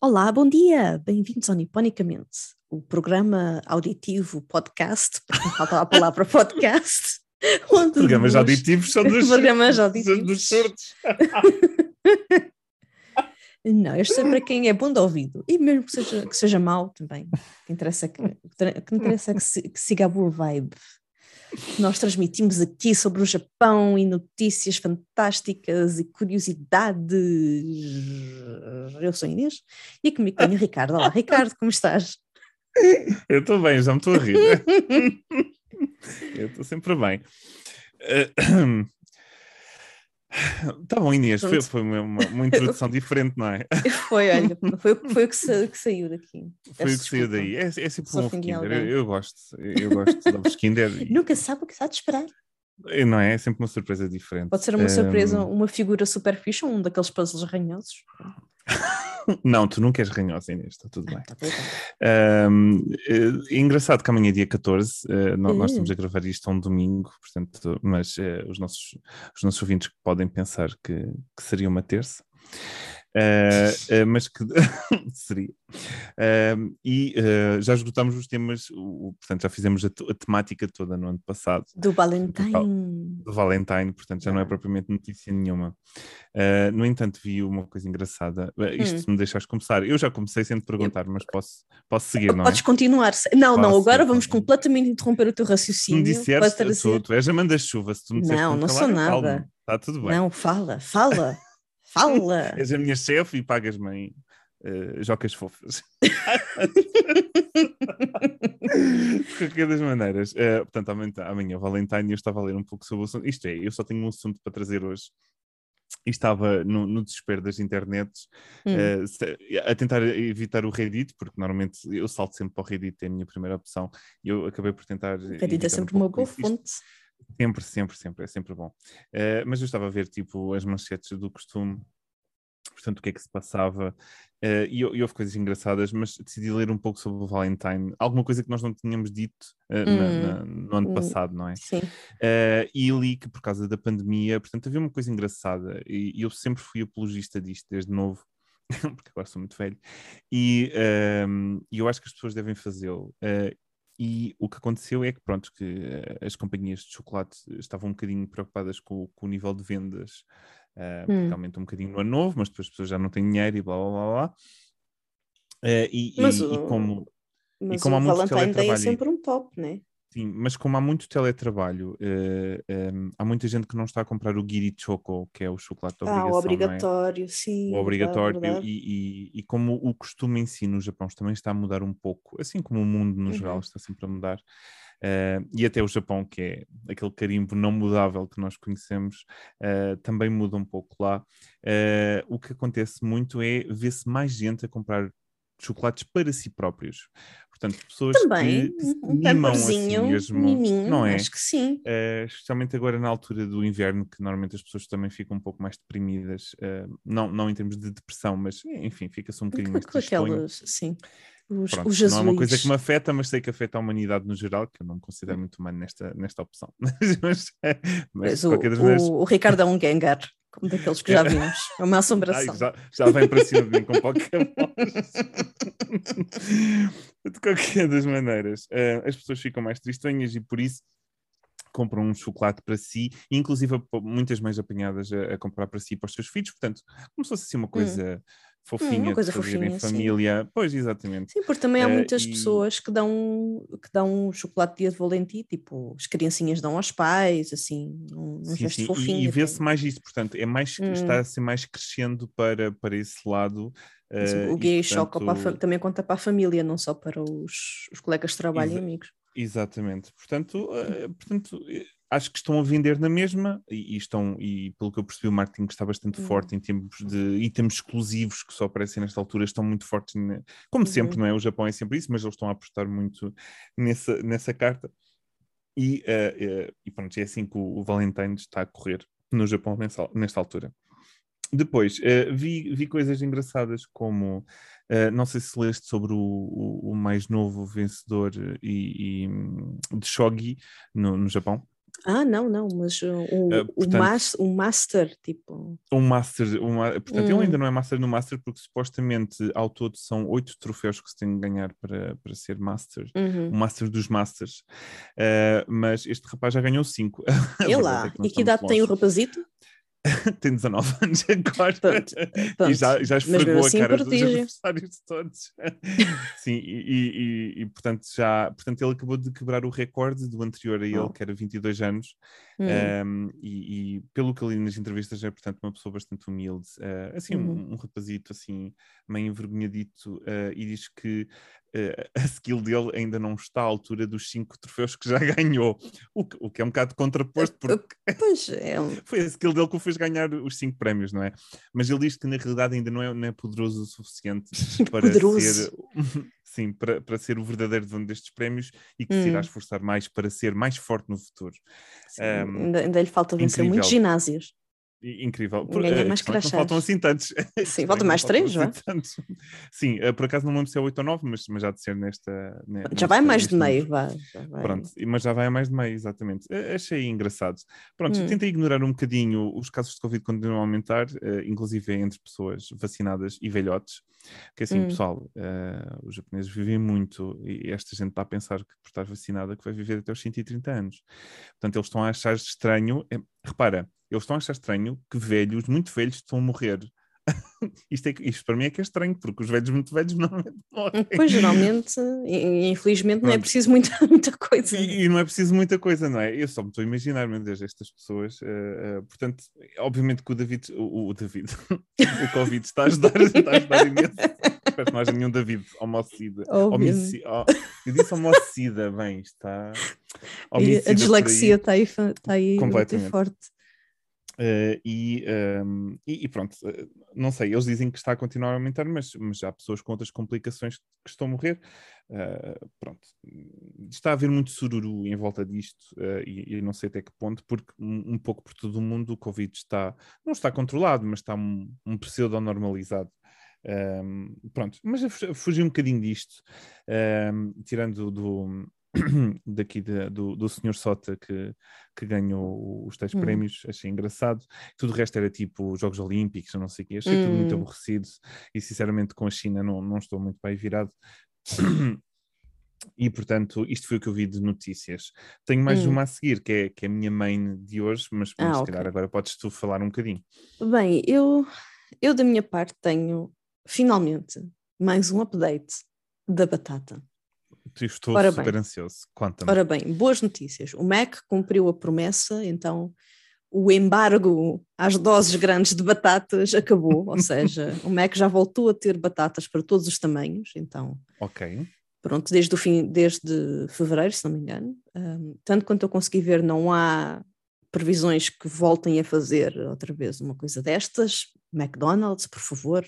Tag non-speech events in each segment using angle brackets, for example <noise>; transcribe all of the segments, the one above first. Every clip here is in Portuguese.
Olá, bom dia! Bem-vindos ao Niponicamente, o programa auditivo podcast, porque falta a palavra <laughs> podcast. <laughs> onde Programas auditivos são dos, <laughs> Programas auditivos. dos surdos. Não, este é para quem é bom de ouvido e mesmo que seja, que seja mau também. Que interessa que, que interessa que, se, que siga a boa vibe que nós transmitimos aqui sobre o Japão e notícias fantásticas e curiosidades. Eu sou Inês e comigo tenho o Ricardo. Olá, Ricardo, como estás? <laughs> Eu estou bem, já me estou a rir. <laughs> Eu estou sempre bem. <clears throat> Tá bom, Inês, foi, foi uma, uma, introdução diferente, não é? <laughs> Foi, olha, foi, foi o que, sa, que saiu daqui. Foi o que saiu daí. É, é sempre um Kinder. Eu, eu, gosto, eu gosto de ovos Kinder. <laughs> Nunca sabe o que está de esperar. Não é? É sempre uma surpresa diferente. Pode ser uma um... surpresa, uma figura super fixe, um daqueles puzzles ranhosos. <laughs> Não, tu nunca és ranhosa, Inês, está tudo bem. Ah, tá um, é engraçado que amanhã é dia 14, uh, eh, nós, nós estamos a gravar isto a um domingo, portanto, mas uh, os, nossos, os nossos ouvintes podem pensar que, que seria uma terça. Uh, uh, mas que <laughs> seria. Uh, e já esgotámos os temas, o, portanto, já fizemos a, a, temática toda no ano passado. Do Valentine. Do, do Valentine, portanto, já não é propriamente notícia nenhuma. no entanto, vi uma coisa engraçada. Isto hum. me deixares começar. Eu já comecei sem te perguntar, mas posso, posso seguir, não Podes é? continuar. Não, posso, não, agora vamos completamente interromper o teu raciocínio. Me disseres, tu, tu és a manda-chuva, se tu me Não, não sou nada. Está tudo bem. Não, fala, fala. Fala! <laughs> És a minha chefe e pagas-me em uh, jocas fofas. <laughs> de qualquer das maneiras. Uh, portanto, amanhã, amanhã Valentine eu estava a ler um pouco sobre o assunto. Isto é, eu só tenho um assunto para trazer hoje. E estava no, no desespero das internets hum. uh, a tentar evitar o Reddit, porque normalmente eu salto sempre para o Reddit, é a minha primeira opção. E eu acabei por tentar. O Reddit é sempre um uma boa fonte. Sempre, sempre, sempre, é sempre bom. Uh, mas eu estava a ver, tipo, as manchetes do costume, portanto, o que é que se passava, uh, e, e, houve coisas engraçadas, mas decidi ler um pouco sobre o Valentine, alguma coisa que nós não tínhamos dito uh, hum, na, na, no ano hum, passado, não é? Sim. e li que por causa da pandemia, portanto, havia uma coisa engraçada, e, e eu sempre fui apologista disto desde novo, <laughs> porque agora sou muito velho, e, ehm, e eu acho que as pessoas devem fazê-lo. Uh, e o que aconteceu é que, pronto, que uh, as companhias de chocolate estavam um bocadinho preocupadas com, com o nível de vendas, uh, hum. aumentou um bocadinho no ano novo, mas depois as pessoas já não têm dinheiro e blá blá blá blá. Uh, e, mas e, o, e como, mas e como o há muito Valentine Day é sempre um top, né? Sim, mas como há muito teletrabalho, uh, eh, um, há muita gente que não está a comprar o Giri Choco, que é o chocolate ah, obrigação, o obrigatório, é? sim. O obrigatório, é e, e, e, como o costume em si no Japão também está a mudar um pouco, assim como o mundo no geral uhum. está sempre a mudar, uh, e até o Japão, que é aquele carimbo não mudável que nós conhecemos, uh, também muda um pouco lá. o que acontece muito é ver-se mais gente a comprar chocolates para si próprios. Portanto, pessoas Também, que, um mimam assim mesmo, miminho, não é? Acho que sim. Uh, especialmente agora na altura do inverno, que normalmente as pessoas também ficam um pouco mais deprimidas, uh, não, não em termos de depressão, mas enfim, fica-se um bocadinho mais com aquelas, sim. Os, Pronto, os não é uma coisa que me afeta, mas sei que afeta a humanidade no geral, que eu não me considero muito humano nesta, nesta opção. <laughs> mas, mas, mas o, o, o Ricardo é um Gengar como daqueles que já vimos. É uma assombração. Ai, já, já vem para cima de mim com Pokémon. <laughs> de qualquer das maneiras, uh, as pessoas ficam mais tristonhas e por isso compram um chocolate para si, inclusive muitas mães apanhadas a, a, comprar para si e para os seus filhos, portanto, como se fosse assim uma hum. coisa hum fofinha hum, uma coisa de fazer fofinha, em família. Sim. Pois, exatamente. Sim, porque também há eh, muitas uh, pessoas que dão, que dão chocolate dia de Valenti, tipo, as criancinhas dão aos pais, assim, um, um gesto sim. fofinho. E, e vê-se mais isso, portanto, é mais, hum. está a ser mais crescendo para, para esse lado. Uh, o gay choca também conta para a família, não só para os, os colegas de trabalho e amigos. Exatamente. Portanto, uh, portanto acho que estão a vender na mesma e, e, estão, e pelo que eu percebi, o marketing está bastante uhum. forte em termos de itens exclusivos que só aparecem nesta altura, estão muito fortes, como uhum. sempre, não é? O Japão é sempre isso, mas eles estão a apostar muito nessa, nessa carta. E, uh, uh, e pronto, é assim que o, o Valentine está a correr no Japão nessa, nesta altura. Depois, uh, vi, vi coisas engraçadas como, uh, não sei se leste sobre o, o, o mais novo vencedor e, e, de Shogi no, no Japão. Ah, não, não, mas o, Uh, o, portanto- mas, o Master, tipo. Um Master, uma, portanto, Hum. ele ainda não é Master no Master, porque supostamente ao todo são oito troféus que se tem de ganhar para, para ser Master. uhum. O Master dos Masters. Uh, mas este rapaz já ganhou cinco. <laughs> E verdade lá, é e que idade tem o longe. rapazito? <laughs> Tem 19 anos agora. E já, já esfregou assim, a cara dos prodígio. adversários todos. <laughs> Sim, e, e- e- portanto já portanto ele acabou de quebrar o recorde do anterior a ele, Oh. que era 22 anos. Hum. Um, e, e pelo que eu li nas entrevistas é portanto uma pessoa bastante humilde, uh, assim um- Uhum. um, rapazito assim meio envergonhadito uh, e diz que <laughs> a skill dele ainda não está à altura dos cinco troféus que já <laughs> ganhou, o que, o que é um bocado contraposto porque é, <laughs> foi a skill dele que o fez ganhar os cinco prémios, não é? Mas ele diz que na realidade ainda não é, não é poderoso o suficiente para Poderoso. ser sim, para, para ser o verdadeiro dono destes prémios e que se irá Hum. esforçar mais para ser mais forte no futuro. sim, Um, ainda, ainda lhe falta vencer muitos ginásios. Incrível. Ganha a mais é que não faltam assim tantos. É faltam não mais três, assim tantos. <laughs> Sim, eh, por acaso não lembro se é 8 ou 9, mas, mas já de ser nesta. ne- Já vai mais de meio, vai. Pronto, mas já vai a mais de meio, exatamente. Eh, Achei engraçado. Pronto, Hum. tentei ignorar um bocadinho os casos de Covid continuam a aumentar, eh, inclusive entre pessoas vacinadas e velhotes. Que assim, Hum. pessoal, eh, os japoneses vivem muito e esta gente está a pensar que por estar vacinada que vai viver até os 130 anos. Portanto, eles estão a achar estranho. eh, repara, eles estão a achar estranho que velhos, muito velhos, estão a morrer. <laughs> isto, é, isto para mim é que é estranho, porque os velhos muito velhos <laughs> normalmente morrem. Pois, geralmente, infelizmente, não é preciso muita, <laughs> muita coisa. E, e não é preciso muita coisa, não é? Eu só me estou a imaginar, meu Deus, estas pessoas. eh, eh, portanto, obviamente que o David, o, o David, o Covid está a ajudar, está a ajudar imenso. Haja nenhum David homicida. Oh, eu disse homicida, bem, está. Homicida a dislexia está aí, está aí muito forte. Eh, e, ehm, e, e pronto, eh, não sei, eles dizem que está a continuar a aumentar, mas, mas há pessoas com outras complicações que estão a morrer. Eh, pronto, está a haver muito sururu em volta disto eh, e, e não sei até que ponto, porque um, um pouco por todo o mundo o Covid está, não está controlado, mas está um, um pseudo-normalizado. Ehm, pronto, mas fugi um bocadinho disto, ehm, tirando do, <clears throat> daqui da- do, do Sr. Sota que, que ganhou os tais Hum. prémios, achei engraçado. Tudo o resto era tipo Jogos Olímpicos, não sei o quê, achei tudo muito Hum. aborrecido e sinceramente com a China não, não estou muito bem virado. <clears throat> E portanto, isto foi o que eu vi de notícias. Tenho mais Hum. uma a seguir, que é, que é a minha main de hoje, mas, Ah, se ok. calhar agora podes tu falar um bocadinho. Bem, eu, eu da minha parte tenho finalmente mais um update da batata. Estou Ora super bem. ansioso. Conta-me. Ora bem, boas notícias. O Mac cumpriu a promessa, então o embargo às doses grandes de batatas acabou, ou <laughs> seja, o Mac já voltou a ter batatas para todos os tamanhos, então Ok. pronto, desde o fim, desde fevereiro, se não me engano. Um, tanto quanto eu consegui ver, não há previsões que voltem a fazer outra vez uma coisa destas. McDonald's, por favor.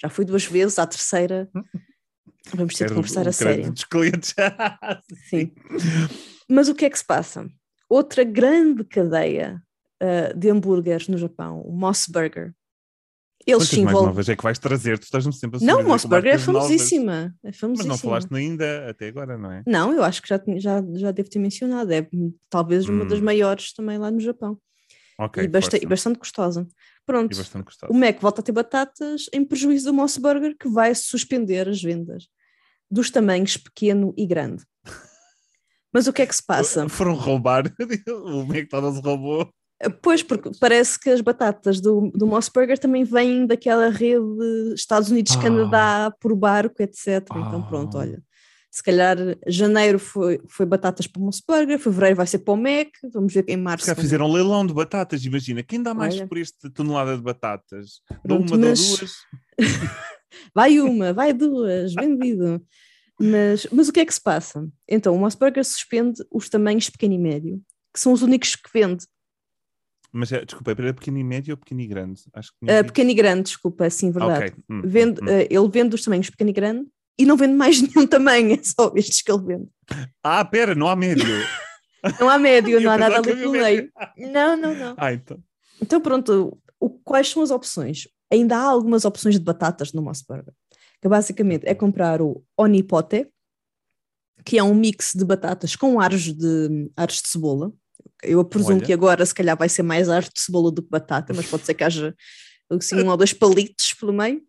Já fui duas vezes, à terceira <laughs> vamos ter de conversar a sério. dos clientes. <laughs> Sim. Mas o que é que se passa? Outra grande cadeia uh, de hambúrgueres no Japão, o Moss Burger. Eles Quantas sim mais novas é que vais trazer? Tu estás-me sempre a Não, o Moss com Burger é famosíssima. É Mas famosíssima. não falaste ainda até agora, não é? Não, eu acho que já, já, já devo ter mencionado. É hum, talvez uma das Hum. maiores também lá no Japão. Ok, e, basta- e bastante gostosa. Pronto, o Mac volta a ter batatas em prejuízo do Moss Burger, que vai suspender as vendas dos tamanhos pequeno e grande. Mas o que é que se passa? <laughs> Foram roubar. <laughs> o McDonald's roubou. Pois, porque parece que as batatas do, do Moss Burger também vêm daquela rede Estados Unidos-Canadá por barco, etc. Então, pronto, Ah. olha. Se calhar janeiro foi, foi batatas para o Moss Burger, fevereiro vai ser para o Mac, vamos ver em março. Como- fizeram um leilão de batatas, imagina. Quem dá mais Olha. por esta tonelada de batatas? Dou uma, dou mas- duas. <laughs> Vai uma, vai duas, vendido. Mas, mas o que é que se passa? Então, o Moss Burger suspende os tamanhos pequeno e médio, que são os únicos que vende. Mas é, desculpa, era pequeno e médio ou pequeno e grande? Acho que Uh, pequeno e grande, desculpa, sim, Ah, verdade. ok. Hum, Vende, hum. uh, ele vende os tamanhos pequeno e grande e não vende mais <laughs> nenhum tamanho, é só estes que ele vende. Ah, pera, não há médio. <laughs> Não há médio, <laughs> não há nada ali pelo meio. Não, não, não. Ah, então. Então pronto, o, quais são as opções? Ainda há algumas opções de batatas no Moss Burger, que basicamente é comprar o Onipote, que é um mix de batatas com aros de, aros de cebola, Eu presumo Olha. que agora se calhar vai ser mais arte de cebola do que batata, mas pode ser que haja assim, um ou dois palitos pelo meio.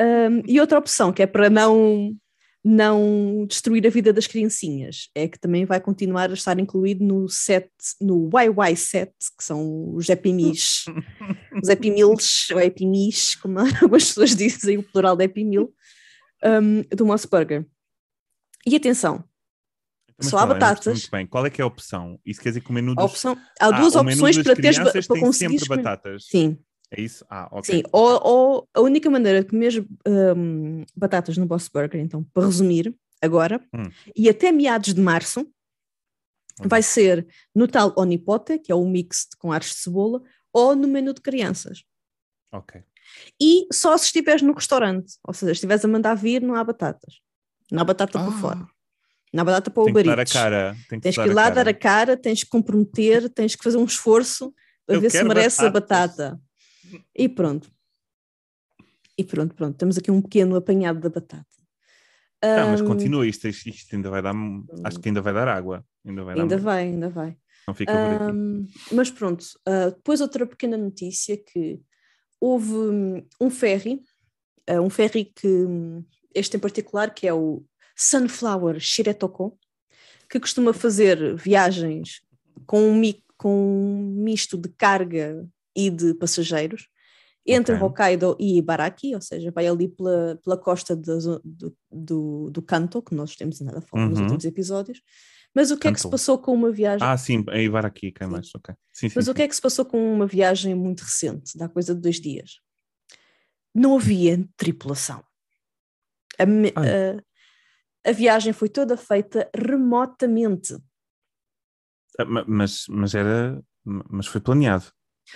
Um, e outra opção, que é para não, não destruir a vida das criancinhas, é que também vai continuar a estar incluído no set, no YY set, que são os Meals, os Meals, ou Meals, como <laughs> algumas pessoas dizem, o plural de Meal, um, do Moss Burger. E atenção, Mas Só há percebi batatas. Muito bem. Qual é que é a opção? Isso quer dizer que o menu a dos... opção, há Ah, duas menu opções para, crianças para conseguir sempre batatas. Sim, É isso? Ah, ok. Sim, ou, ou a única maneira de comer hum, batatas no Boss Burger, então, para resumir, agora, Hum. e até meados de março, vai ser no tal onipote, que é o mix de- com ares de cebola, ou no menu de crianças. Ok. E só se estiveres no restaurante, ou seja, se estiveres a mandar vir, não há batatas. Não há batata Ah. fora. Não há batata para o Tem que dar a Eats. cara. Tem que Tens que ir lá cara. dar a cara, tens que comprometer, tens que fazer um esforço para Eu ver se merece a batata. E pronto. E pronto, pronto. Temos aqui um pequeno apanhado da batata. Ah, mas Ahm, continua isto, isto ainda vai dar. Acho que ainda vai dar água. Ainda vai. Ainda vai, ainda vai. Não fica. Ahm, mas pronto, ah, depois outra pequena notícia que houve hum, um ferry, ah, um ferry que, hum, este em particular, que é o Sunflower Shiretoko, que costuma fazer viagens com um, com um misto de carga e de passageiros entre Ok. Hokkaido e Ibaraki, ou seja, vai ali pela, pela costa do, do, do Kanto, que nós temos andado a falar nos Uhum. últimos episódios. Mas o que é que se passou com uma viagem? Ah, sim, a Ibar aqui, quem Sim. mais? Ok. Sim, sim. Mas o que é que se passou com uma viagem muito recente, da coisa de dois dias? Não havia tripulação. A, a- a viagem foi toda feita remotamente. Ah, ma- Mas, mas era. Mas foi planeado.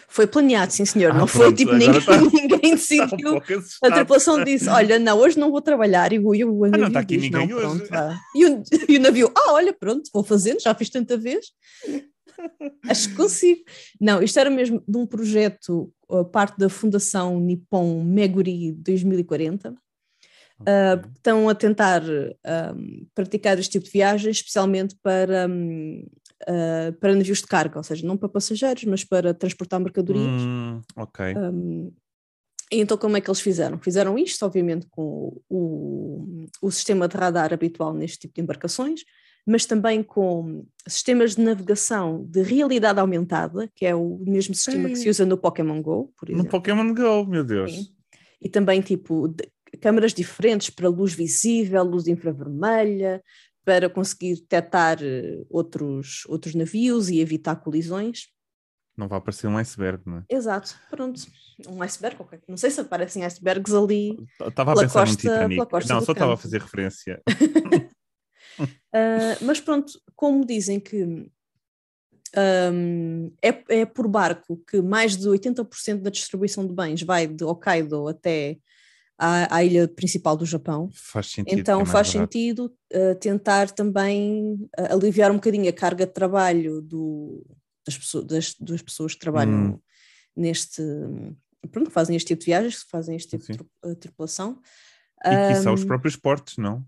Foi planeado, sim senhor. Ah, não foi pronto, tipo agora ninguém, tá- <laughs> ninguém um decidiu. A tripulação disse: Olha, não, hoje não vou trabalhar. E o, e o navio está aqui diz, ninguém não, hoje." pronto, vá. E o, <laughs> e o navio: Ah, olha, pronto, vou fazendo, já fiz tanta vez. <laughs> Acho que consigo. Não, isto era mesmo de um projeto, a parte da Fundação Nippon Meguri 2040. Ah, Ok. estão a tentar praticar este tipo de viagens, especialmente para, hum, ah, para navios de carga, ou seja, não para passageiros, mas para transportar mercadorias. Hum, ok. Um, então, como é que eles fizeram? Fizeram isto, obviamente, com o, o sistema de radar habitual neste tipo de embarcações, mas também com sistemas de navegação de realidade aumentada, que é o mesmo sistema que se usa no Pokémon Go, por No exemplo. Pokémon Go, meu Deus. Sim. E também, tipo, câmaras diferentes para luz visível, luz infravermelha, para conseguir detectar eh, outros, outros navios e evitar colisões. Não vai aparecer um iceberg, não é? Exato, pronto. Um iceberg, ok. Não sei se aparecem icebergs ali. Estava a pensar costa- Titanic. Não, só estava a fazer referência. <laughs> <laughs> Ah, mas pronto, como dizem que ahm, é, é por barco que mais de 80% da distribuição de bens vai de Hokkaido até à, à ilha principal do Japão, Faz sentido. então é faz barato. sentido ah, tentar também ah, aliviar um bocadinho a carga de trabalho do- das, pessoas, das, das pessoas que trabalham Hum. neste. Pronto, que fazem este tipo de viagens, que fazem este tipo Sim. de ah, tripulação. E que são os próprios portos, não?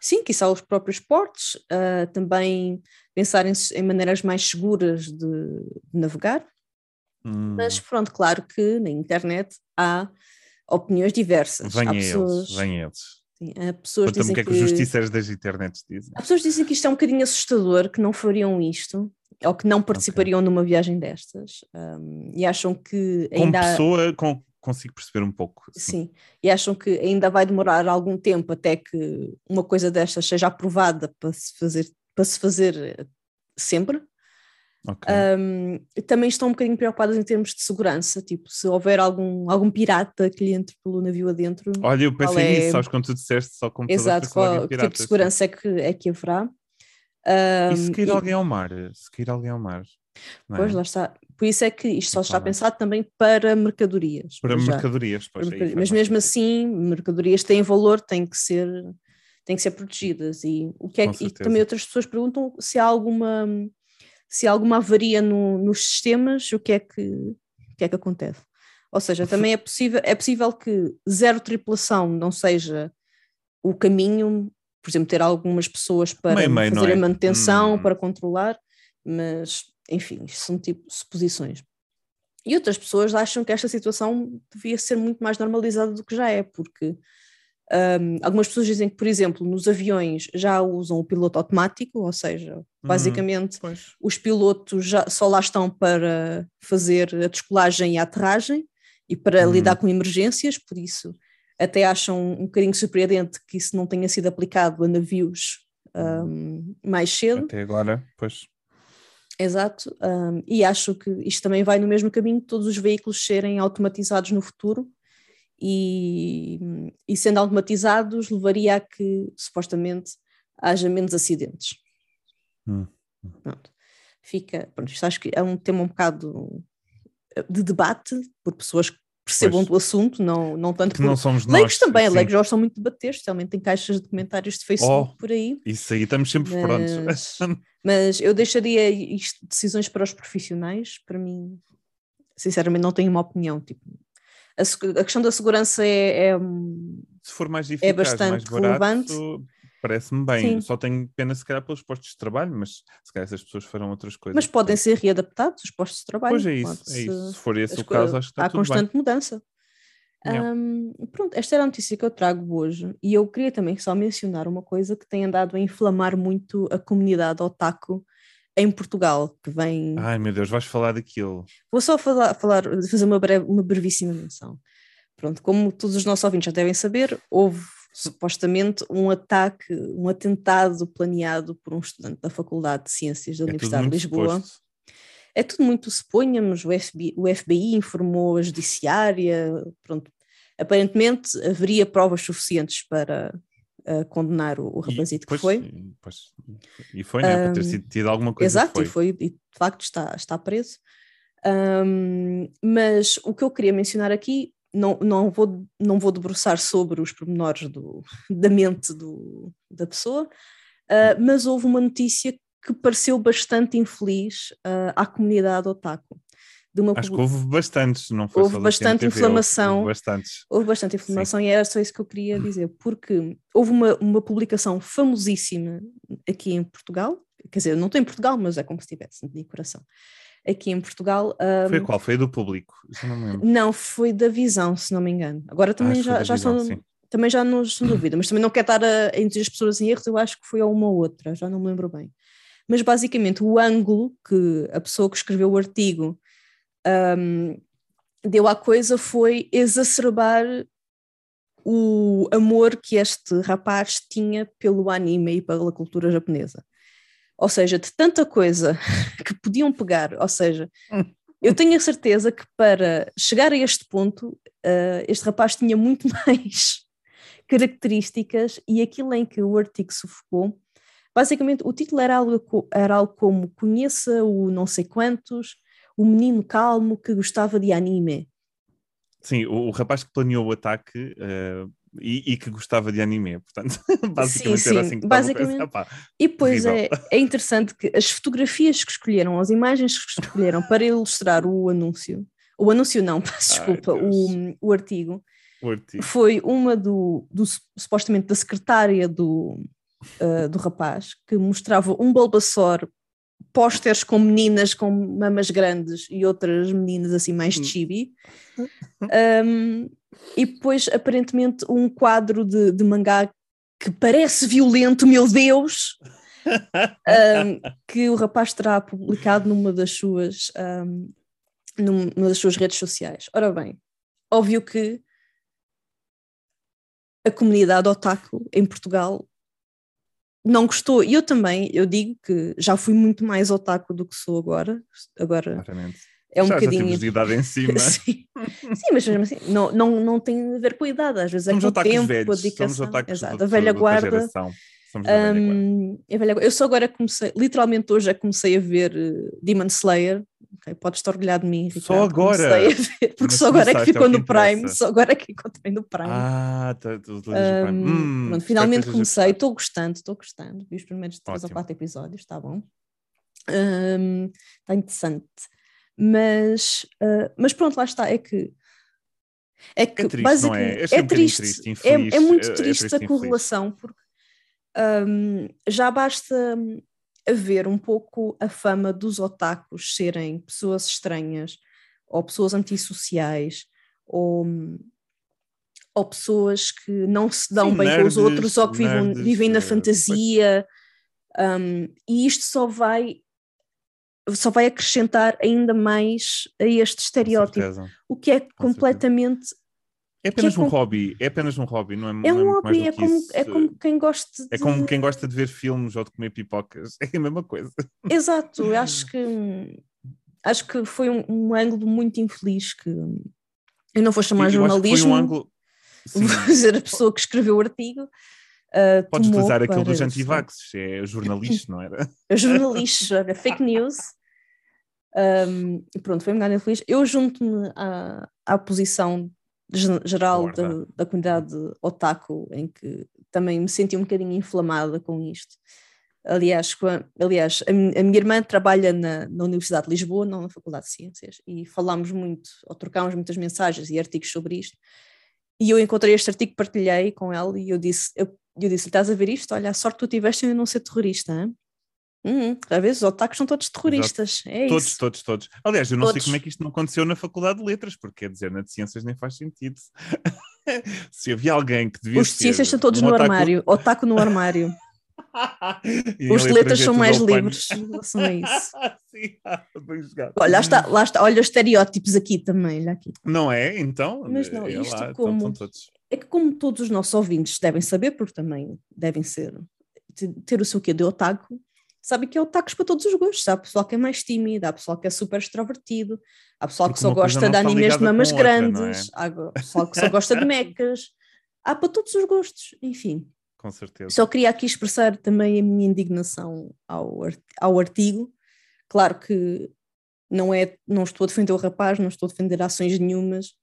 Sim, quiçá os próprios portos, ah, também pensar em, em maneiras mais seguras de, de navegar, Hum, mas pronto, claro que na internet há opiniões diversas. venha há eles, pessoas, venha eles. sim, há pessoas Conta-me dizem o que é que os justiceiros das internets dizem. há pessoas que dizem que isto é um bocadinho assustador, que não fariam isto, ou que não participariam numa viagem destas, ahm, e acham que Como ainda há- pessoa, com- consigo perceber um pouco. assim. Sim, e acham que ainda vai demorar algum tempo até que uma coisa destas seja aprovada para se fazer, para se fazer sempre. Ok. Um, também estão um bocadinho preocupadas em termos de segurança, tipo, se houver algum, algum pirata que lhe entre pelo navio adentro, Olha, eu pensei é- nisso, sabes quando tu disseste só como exato, qual, que tipo de segurança é que, é que haverá. E Um, se cair e- alguém ao mar? Se cair alguém ao mar? é? Pois lá está. Por isso é que isto só está Claro. pensado também para mercadorias. Para já. mercadorias, pois. Para mercadorias. Mas mesmo assim, mercadorias têm valor, têm que ser, têm que ser protegidas. E, o que é que, e também outras pessoas perguntam se há alguma, se há alguma avaria no- nos sistemas, o que, é que, o que é que acontece. Ou seja, também é possível, é possível que zero tripulação não seja o caminho, por exemplo, ter algumas pessoas para Meio, meio, não fazer é? a manutenção, Hum. para controlar, mas enfim, isto são tipo suposições. E outras pessoas acham que esta situação devia ser muito mais normalizada do que já é, porque um, algumas pessoas dizem que, por exemplo, nos aviões já usam o piloto automático, ou seja, basicamente Hum, os pilotos já só lá estão para fazer a descolagem e a aterragem e para Uhum. lidar com emergências, por isso até acham um bocadinho surpreendente que isso não tenha sido aplicado a navios um, mais cedo. Até agora, pois. Exato, um, e acho que isto também vai no mesmo caminho de todos os veículos serem automatizados no futuro e, e sendo automatizados levaria a que supostamente haja menos acidentes. Hum. Pronto. Fica, pronto, isto acho que é um tema um bocado de debate por pessoas que percebam Pois. do assunto, não, não tanto Que por não somos leigos nós. também, sim. leigos gostam muito de debater, especialmente em caixas de comentários de Facebook Oh. por aí. Isso aí estamos sempre Mas- prontos. Mas eu deixaria isto de decisões para os profissionais. Para mim, sinceramente, não tenho uma opinião. Tipo, a, a questão da segurança é, é, um- Se for mais eficaz, mais bastante barato, relevante. parece-me bem. Sim. Só tenho pena se calhar pelos postos de trabalho, mas se calhar essas pessoas farão outras coisas. mas podem ser readaptados os postos de trabalho. Pois é isso, é isso. Se for esse o caso, acho que está há tudo bem. constante mudança. Hum, pronto, esta era a notícia que eu trago hoje e eu queria também só mencionar uma coisa que tem andado a inflamar muito a comunidade otaku em Portugal, que vem Ai meu Deus, vais falar daquilo. Vou só falar, falar- fazer uma, breve, uma brevíssima menção. Pronto, como todos os nossos ouvintes já devem saber, houve supostamente um ataque, um atentado planeado por um estudante da Faculdade de Ciências da É Universidade de Lisboa. suposto. É tudo muito suponhamos, o FBI, o FBI informou a judiciária, pronto. Aparentemente haveria provas suficientes para ah, condenar o, o E- rapazito que pois, foi. e- pois, e foi, né? Para ter sido tido alguma coisa. Exato, foi. e foi, e de facto está, está preso. Ahm, mas o que eu queria mencionar aqui, não, não, vou, não vou debruçar sobre os pormenores do, <laughs> da mente do, da pessoa, ah, mas houve uma notícia que pareceu bastante infeliz ah, à comunidade otaku. De uma Acho que houve bastantes, não foi Houve bastante inflamação. Houve bastantes. Houve bastante informação e era só isso que eu queria dizer, porque houve uma, uma publicação famosíssima aqui em Portugal, quer dizer, não estou em Portugal, mas é como se estivesse meu coração. Aqui em Portugal, Foi ahm, a qual? Foi do público? Não não, foi da Visão, se não me engano. Agora também que foi já, já Visão, sim. também já não estou dúvida, mas também não quero estar a, a induzir as pessoas em erros, eu acho que foi a uma ou outra, já não me lembro bem. Mas basicamente o ângulo que a pessoa que escreveu o artigo ahm, deu à coisa foi exacerbar o amor que este rapaz tinha pelo anime e pela cultura japonesa. Ou seja, de tanta coisa <laughs> que podiam pegar, ou seja, <laughs> eu tenho a certeza que para chegar a este ponto, eh, este rapaz tinha muito <laughs> mais características e aquilo em que o artigo se focou, basicamente o título era algo, era algo como Conheça o não sei quantos, o menino calmo que gostava de anime. Sim, o, o rapaz que planeou o ataque eh, e, e que gostava de anime, portanto, <laughs> basicamente Sim, era sim, assim que basicamente. pensar, pá, E depois é, é interessante que as fotografias que escolheram, as imagens que escolheram para ilustrar o anúncio, o anúncio não, <laughs> peço Ai, desculpa, o, o artigo, o artigo. foi uma do, do supostamente da secretária do, ah, do rapaz, que mostrava um Bulbasaur, pósteres com meninas com mamas grandes e outras meninas assim mais Hum. chibi. <laughs> Um, e depois, aparentemente, um quadro de, de mangá que parece violento, meu Deus! <laughs> um, que o rapaz terá publicado numa das suas um, num- numa das suas redes sociais. Ora bem, óbvio que a comunidade otaku em Portugal não gostou. E eu também, eu digo que já fui muito mais otaku do que sou agora. Agora Claramente. é um já, já bocadinho. temos de idade em <laughs> cima. Sim. Sim, mas mesmo assim, não, não, não tem a ver com a idade, às vezes somos é com o tempo, a velhos, somos dedicação. otakus Exato, do- a velha guarda. da velha guarda. Hum, a. Eu só agora comecei, literalmente hoje que comecei a ver uh, Demon Slayer. Ok, Podes estar orgulhado de mim, Ricardo. Só agora? Ver, porque só agora é que é ficou no Prime. Só agora é que encontrei no Prime. Ah, tá, tu. Hum, Hum, pronto, finalmente comecei, estou gostando, estou gostando. Vi os primeiros três ou quatro episódios, está bom. Está interessante. Mas, ah, mas pronto, lá está, é que é que triste, não é? basicamente Achei um triste, triste, é, infeliz, é muito é- é triste triste a e infeliz. correlação, porque hum, já basta haver um pouco a fama dos otakus serem pessoas estranhas ou pessoas antissociais ou, ou pessoas que não se dão Sim, bem nerds, com os outros ou que vivem, nerds, vivem na eh, fantasia. Um, e isto só vai só vai acrescentar ainda mais a este estereótipo, o que é completamente É apenas que é um com- hobby, é apenas um hobby, não é, não é um muito mais hobby, do é que como, isso. é como quem gosta de É como quem gosta de ver filmes ou de comer pipocas, <laughs> é a mesma coisa. Exato, eu acho <laughs> que acho que foi um, um ângulo muito infeliz que eu não vou chamar que jornalismo, Foi um ângulo. <laughs> Sim, vou dizer a pessoa que escreveu o artigo. uh, podes utilizar aquilo dos antivaxes, é jornalista, não era? É jornalista, olha, fake news. Um, e pronto, foi um bocado infeliz. Eu junto-me à, à posição geral da, da comunidade otaku, em que também me senti um bocadinho inflamada com isto. Aliás, com a- aliás a, a minha irmã trabalha na, na Universidade de Lisboa, não na Faculdade de Ciências, e falámos muito, ou trocámos muitas mensagens e artigos sobre isto. E eu encontrei este artigo, partilhei com ela e eu disse: eu, eu disse, estás a ver isto? Olha, a sorte que tu tiveste em não ser terrorista, hein? Uhum, às vezes os otakus são todos terroristas, é Todos, isso. todos, todos. Aliás, eu não Todos. sei como é que isto não aconteceu na Faculdade de Letras, porque quer dizer, na de Ciências nem faz sentido. <laughs> Se havia alguém que devia Os de ciências estão todos um no otaku- armário, otaku no armário. <laughs> Os letras é são mais livres em relação a isso. <laughs> Sim. Olha, lá está, lá está, olha os estereótipos aqui também, olha aqui. Não é? Então, Mas não, é isto lá, então como- são todos. É que como todos os nossos ouvintes devem saber, porque também devem ser, te- ter o seu quê de otaku, sabem que é otakus para todos os gostos. Há pessoal que é mais tímido, há pessoal que é super extrovertido, há pessoal que só gosta de animes de mamas outra, é? grandes, há go- pessoal que só gosta de mecas, há para todos os gostos, enfim. Com certeza. Só queria aqui expressar também a minha indignação ao, ao artigo. Claro que não, é, não estou a defender o rapaz, não estou a defender ações nenhumas,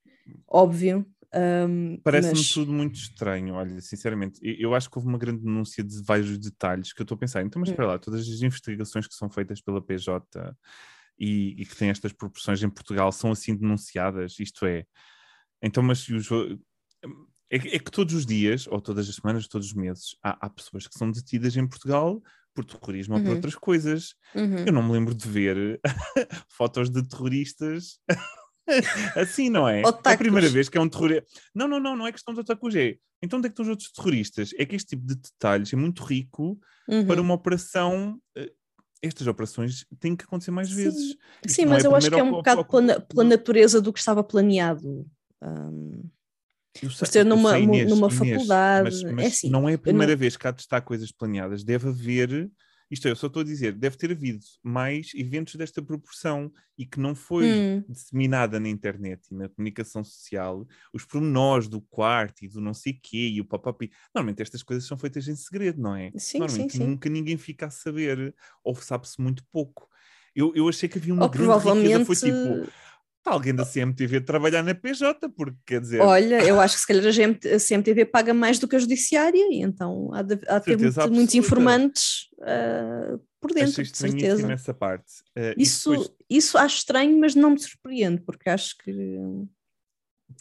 óbvio. Hum, Parece-me mas- tudo muito estranho, olha, sinceramente. Eu, acho que houve uma grande denúncia de vários detalhes que eu estou a pensar. Então, mas Hum. espera lá, todas as investigações que são feitas pela PJ e, e que têm estas proporções em Portugal são assim denunciadas, isto é. Então, mas os. É, que- é que todos os dias, ou todas as semanas, todos os meses, há, há pessoas que são detidas em Portugal por terrorismo ou por Uhum. outras coisas. Uhum. Eu não me lembro de ver <laughs> fotos de terroristas <laughs> assim, não é? É a primeira vez que é um terrorista. Não, não, não, não é questão de otakus, é. Então onde é que estão os outros terroristas? É que este tipo de detalhes é muito rico Uhum. para uma operação. eh, Estas operações têm que acontecer mais Sim. vezes. Isto Sim, mas é eu acho que é um bocado pela, pela natureza do que estava planeado. Eu sei- ser numa- sei, Inês, numa Inês, faculdade, Mas, é mas assim, não é a primeira não- vez que há de estar coisas planeadas. Deve haver. Isto é, eu só estou a dizer, deve ter havido mais eventos desta proporção e que não foi Hum. disseminada na internet e na comunicação social os pormenores do quarto e do não sei quê e o papapi. Normalmente estas coisas são feitas em segredo, não é? Sim, Normalmente sim, sim. nunca ninguém fica a saber ou sabe-se muito pouco. Eu, eu achei que havia uma Ou grande riqueza, provavelmente. foi tipo, alguém da CMTV a trabalhar na PJ, porque quer dizer, Olha, eu <laughs> acho que se calhar a CMTV paga mais do que a Judiciária, e então há de, há de ter muito- muitos informantes ah, por dentro, achei de certeza. essa parte. E Isso, depois- isso acho estranho, mas não me surpreende, porque acho que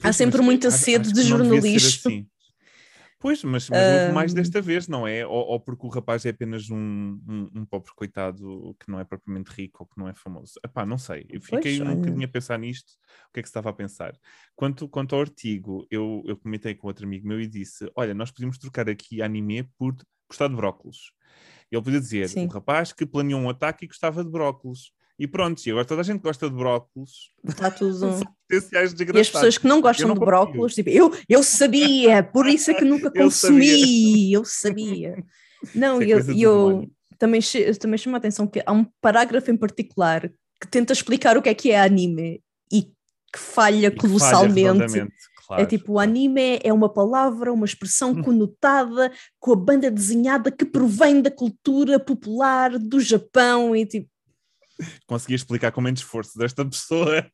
há sempre muita sede de que não devia ser jornalismo. assim. Pois, mas, mas houve mais Ahm. desta vez, não é? Ou, ou porque o rapaz é apenas um, um, um pobre coitado que não é propriamente rico ou que não é famoso. Epá, não sei. Eu fiquei Pois, um bocadinho a pensar nisto. O que é que se estava a pensar? Quanto, quanto ao artigo, eu, eu comentei com outro amigo meu e disse: Olha, nós podíamos trocar aqui anime por gostar de brócolos. Ele podia dizer: Sim. o rapaz que planeou um ataque e gostava de brócolos. E pronto, e agora toda a gente gosta de brócolos. Está tudo. <laughs> Potenciais E as pessoas que não gostam não de confio. brócolos, tipo, eu, eu sabia, por isso é que nunca <laughs> Eu consumi, eu sabia. Não, Isso é e eu, e eu também, também chamo a atenção que há um parágrafo em particular que tenta explicar o que é que é anime e que falha E falha colossalmente. redondamente, claro, é tipo, o anime é uma palavra, uma expressão conotada com a banda desenhada que provém da cultura popular do Japão e tipo, <laughs> Consegui explicar com menos esforço desta pessoa.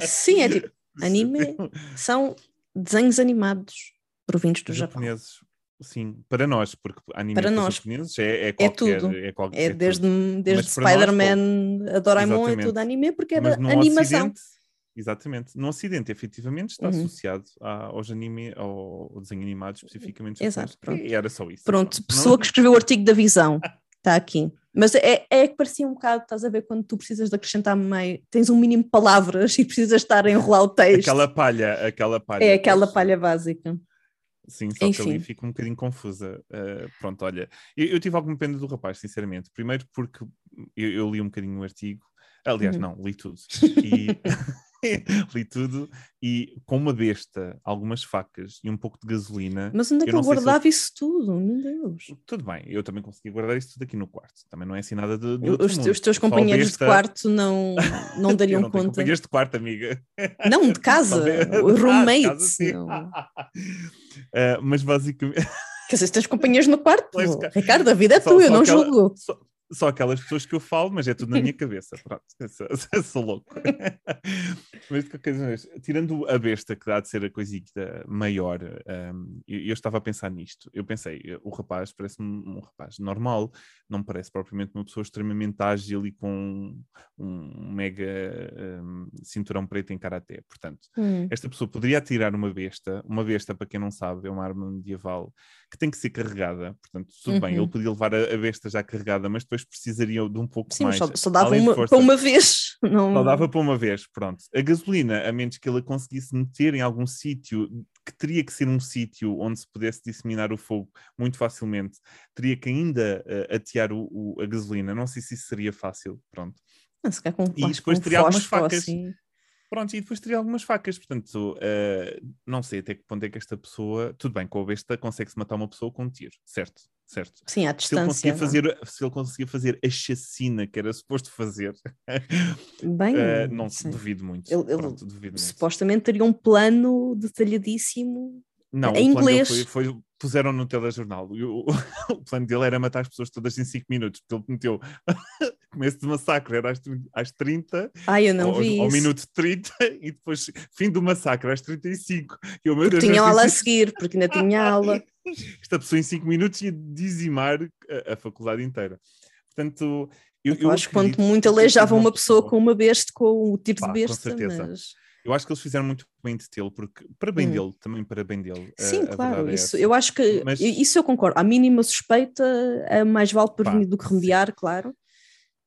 sim, é tipo, <laughs> anime são desenhos animados provindos do Japão. japoneses. Sim, para nós, porque anime Para nós. japoneses é, é qualquer... tudo. É, qualquer, É é desde, tudo. desde Spider-Man a Doraemon é tudo anime porque é da animação. Ocidente, exatamente, no Ocidente efetivamente está Uhum. associado a- aos anime, ao, ao desenho animado especificamente Exato, pronto. E era só isso. Pronto, Não- pessoa que escreveu o artigo da visão. <laughs> Está aqui. Mas é, é que parecia um bocado, estás a ver, quando tu precisas de acrescentar meio, tens um mínimo de palavras <laughs> e precisas estar a enrolar o texto. Aquela palha, aquela palha. É aquela palha básica. Sim, só Enfim. que ali fico um bocadinho confusa. Uh, pronto, olha, eu, eu tive alguma pena do rapaz, sinceramente. Primeiro porque eu, eu li um bocadinho o artigo. Aliás, Uhum. não, li tudo. <laughs> E <laughs> li tudo e com uma besta, algumas facas e um pouco de gasolina. Mas onde é Eu que eu guardava isso tudo? Meu Deus. Tudo bem, eu também consegui guardar isso tudo aqui no quarto. Também não é assim nada de. de Os, outro os mundo. teus Só companheiros besta- de quarto não, não <laughs> Eu dariam não conta. companheiros de quarto, amiga. Não, de <laughs> casa. O Ah. Ah, mas basicamente. Quer dizer, se tens companheiros no quarto, Ricardo, a vida é Só- tua, eu não aquela- julgo. Só, só aquelas pessoas que eu falo, mas é tudo na minha <laughs> cabeça. Pronto, <laughs> eu sou, eu sou louco. <laughs> mas de qualquer maneira, tirando a besta que dá de ser a coisita maior, hum, eu, eu estava a pensar nisto. Eu pensei, o rapaz parece-me um rapaz normal, não me parece propriamente uma pessoa extremamente ágil e com um mega hum, cinturão preto em karaté. Portanto, Hum. esta pessoa poderia atirar uma besta, uma besta, para quem não sabe, é uma arma medieval que tem que ser carregada. Portanto, tudo bem, Uhum. ele podia levar a, a besta já carregada, mas depois precisaria de um pouco Sim, mais. só, só dava uma, força. para uma vez. <laughs> Não... Só dava para uma vez, pronto. A gasolina, a menos que ele a conseguisse meter em algum sítio, que teria que ser um sítio onde se pudesse disseminar o fogo muito facilmente, teria que ainda eh, atear o, o- a gasolina. Não sei se isso seria fácil, pronto. Ah, se com, E depois teria algumas facas. assim. Pronto, e depois teria algumas facas, portanto, eh, não sei até que ponto é que esta pessoa, tudo bem, com a besta consegue-se matar uma pessoa com um tiro, certo, certo. Sim, à Se ele, distância. conseguia vá. fazer, se ele conseguia fazer a chacina que era suposto fazer, <laughs> Bem, eh, não sei. duvido muito. Ele- Pronto, duvido muito. supostamente teria um plano detalhadíssimo. Não, em o inglês. foi, foi- puseram no telejornal. E o, <laughs> o plano dele era matar as pessoas todas em 5 minutos, porque ele meteu começo de massacre, era às, às 30, Ai, eu não ao, vi ao isso. minuto 30, <laughs> e depois fim do massacre às 35. E eu, meu Deus, Tinha aula a seguir, porque ainda tinha <laughs> aula. esta pessoa em 5 minutos ia dizimar a, a faculdade inteira. Portanto, eu, Eu, acho que quanto muito que aleijava uma pessoa pessoa- com uma besta, com o tiro Pá, de com besta, certeza. mas... Eu acho que eles fizeram muito bem de tê-lo, porque para bem Hum. dele, também para bem dele. a- Sim, a claro, verdade é isso, essa. eu acho que Mas- isso eu concordo. A mínima suspeita é mais vale prevenir do que remediar, claro.